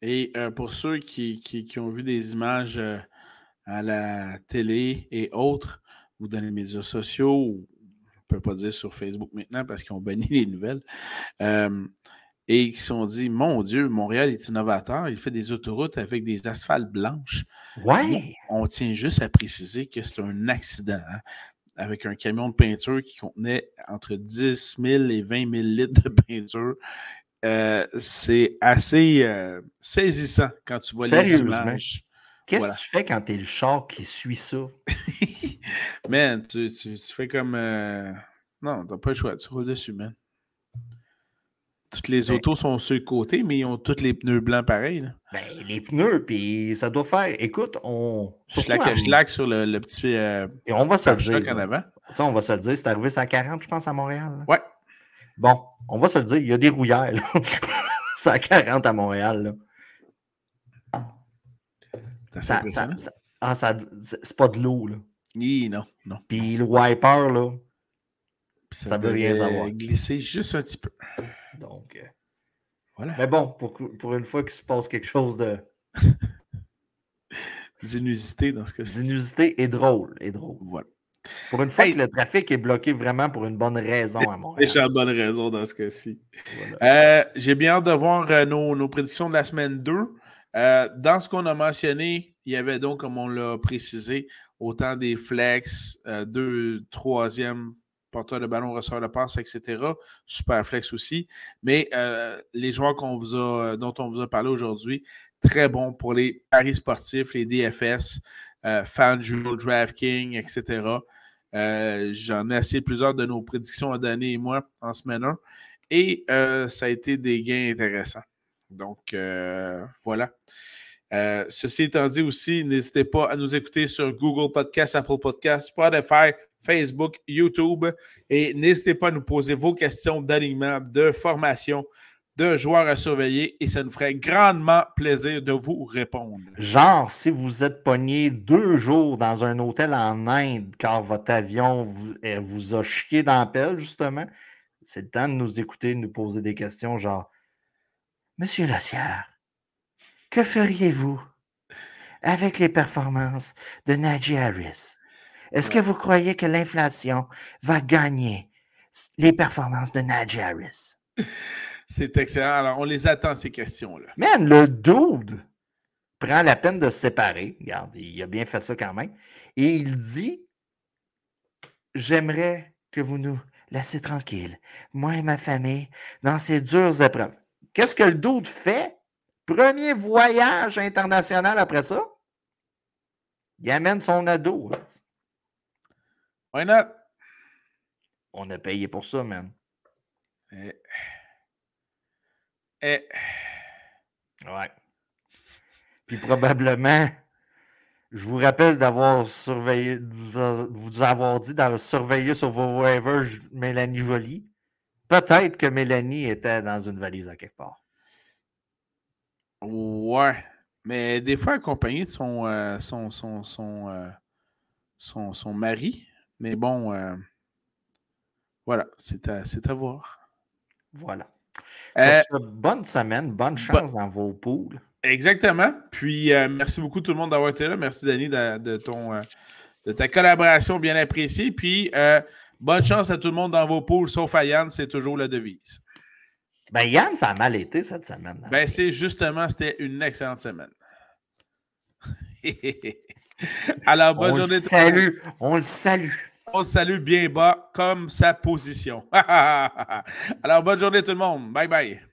Et euh, pour ceux qui, ont vu des images à la télé et autres, ou dans les médias sociaux, on ne peut pas dire sur Facebook maintenant parce qu'ils ont banni les nouvelles, et qui se sont dit Mon Dieu, Montréal est innovateur, il fait des autoroutes avec des asphaltes blanches. Ouais. On tient juste à préciser que c'est un accident hein, avec un camion de peinture qui contenait entre 10 000 et 20 000 litres de peinture. Euh, c'est assez euh, saisissant quand tu vois les images. Qu'est-ce que tu fais quand tu es le char qui suit ça? [laughs] man, tu, fais comme. Euh... Non, t'as pas le choix, tu roules dessus, man. Toutes les ben autos sont sur le côté, mais ils ont tous les pneus blancs pareils. Ben, les pneus, puis ça doit faire. Écoute, on. Je laque sur le, petit. Euh, Et on va se le dire. En avant. on va se le dire, c'est arrivé à 40, je pense, à Montréal. Ouais. Bon, on va se le dire, il y a des rouillères. c'est à 40 à Montréal. Là. Ça, ça, ah, ça, c'est pas de l'eau. là. Oui, non, non. Puis le wiper, là, ça, ça veut rien savoir. Glisser juste un petit peu. Donc, euh, voilà. Mais bon, pour, pour, une fois qu'il se passe quelque chose de. [laughs] D'inusité dans ce cas-ci. D'inusité et drôle. Et drôle. Voilà. Pour une fois que le trafic est bloqué vraiment pour une bonne raison à Montréal. C'est une bonne raison dans ce cas-ci. Euh, j'ai bien hâte de voir euh, nos, nos, prédictions de la semaine 2. dans ce qu'on a mentionné, il y avait donc, comme on l'a précisé, autant des flex, deux, troisième porteur de ballon, ressort de passe, etc. Super flex aussi. Mais euh, les joueurs qu'on vous a, dont on vous a parlé aujourd'hui, très bons pour les paris sportifs, les DFS, euh, FanDuel, DraftKings, etc. Euh, j'en ai assez plusieurs de nos prédictions à donner et moi en semaine 1. Et euh, ça a été des gains intéressants. Donc, voilà. ceci étant dit aussi, n'hésitez pas à nous écouter sur Google Podcast, Apple Podcast, Spotify, Facebook, YouTube. Et n'hésitez pas à nous poser vos questions d'alignement, de formation, de joueurs à surveiller et ça nous ferait grandement plaisir de vous répondre. Genre, si vous êtes pogné deux jours dans un hôtel en Inde car votre avion vous, a chié dans la pelle, justement, c'est le temps de nous écouter, de nous poser des questions genre Monsieur Lassière, que feriez-vous avec les performances de Najee Harris? Est-ce que vous croyez que l'inflation va gagner les performances de Najee Harris? C'est excellent. Alors, on les attend, ces questions-là. Man, le dude prend la peine de se séparer. Regarde, il a bien fait ça quand même. Et il dit J'aimerais que vous nous laissiez tranquilles, moi et ma famille, dans ces dures épreuves. Qu'est-ce que le dude fait? Premier voyage international après ça? Il amène son ado. Why not? On a payé pour ça, man. Eh. Eh. Ouais. Puis [laughs] probablement, je vous rappelle d'avoir surveillé, vous avoir dit d'avoir surveillé sur vos waivers Mélanie Jolie. Peut-être que Mélanie était dans une valise à quelque part. Ouais. Mais des fois accompagnée de son, euh, son, son, son, euh, son, son, mari. Mais bon, euh, voilà, c'est à, à voir. Voilà. Euh, bonne semaine, bonne chance dans vos poules. Exactement. Puis euh, merci beaucoup tout le monde d'avoir été là. Merci Danny de, ton, euh, de ta collaboration bien appréciée. Puis bonne chance à tout le monde dans vos poules, sauf à Yann, c'est toujours la devise. Ben Yann, ça a mal été cette semaine. Ben c'est justement, c'était une excellente semaine. [laughs] Alors, bonne on journée. Le salue, on le salue. On salue bien bas comme sa position. [laughs] Alors, bonne journée tout le monde. Bye bye.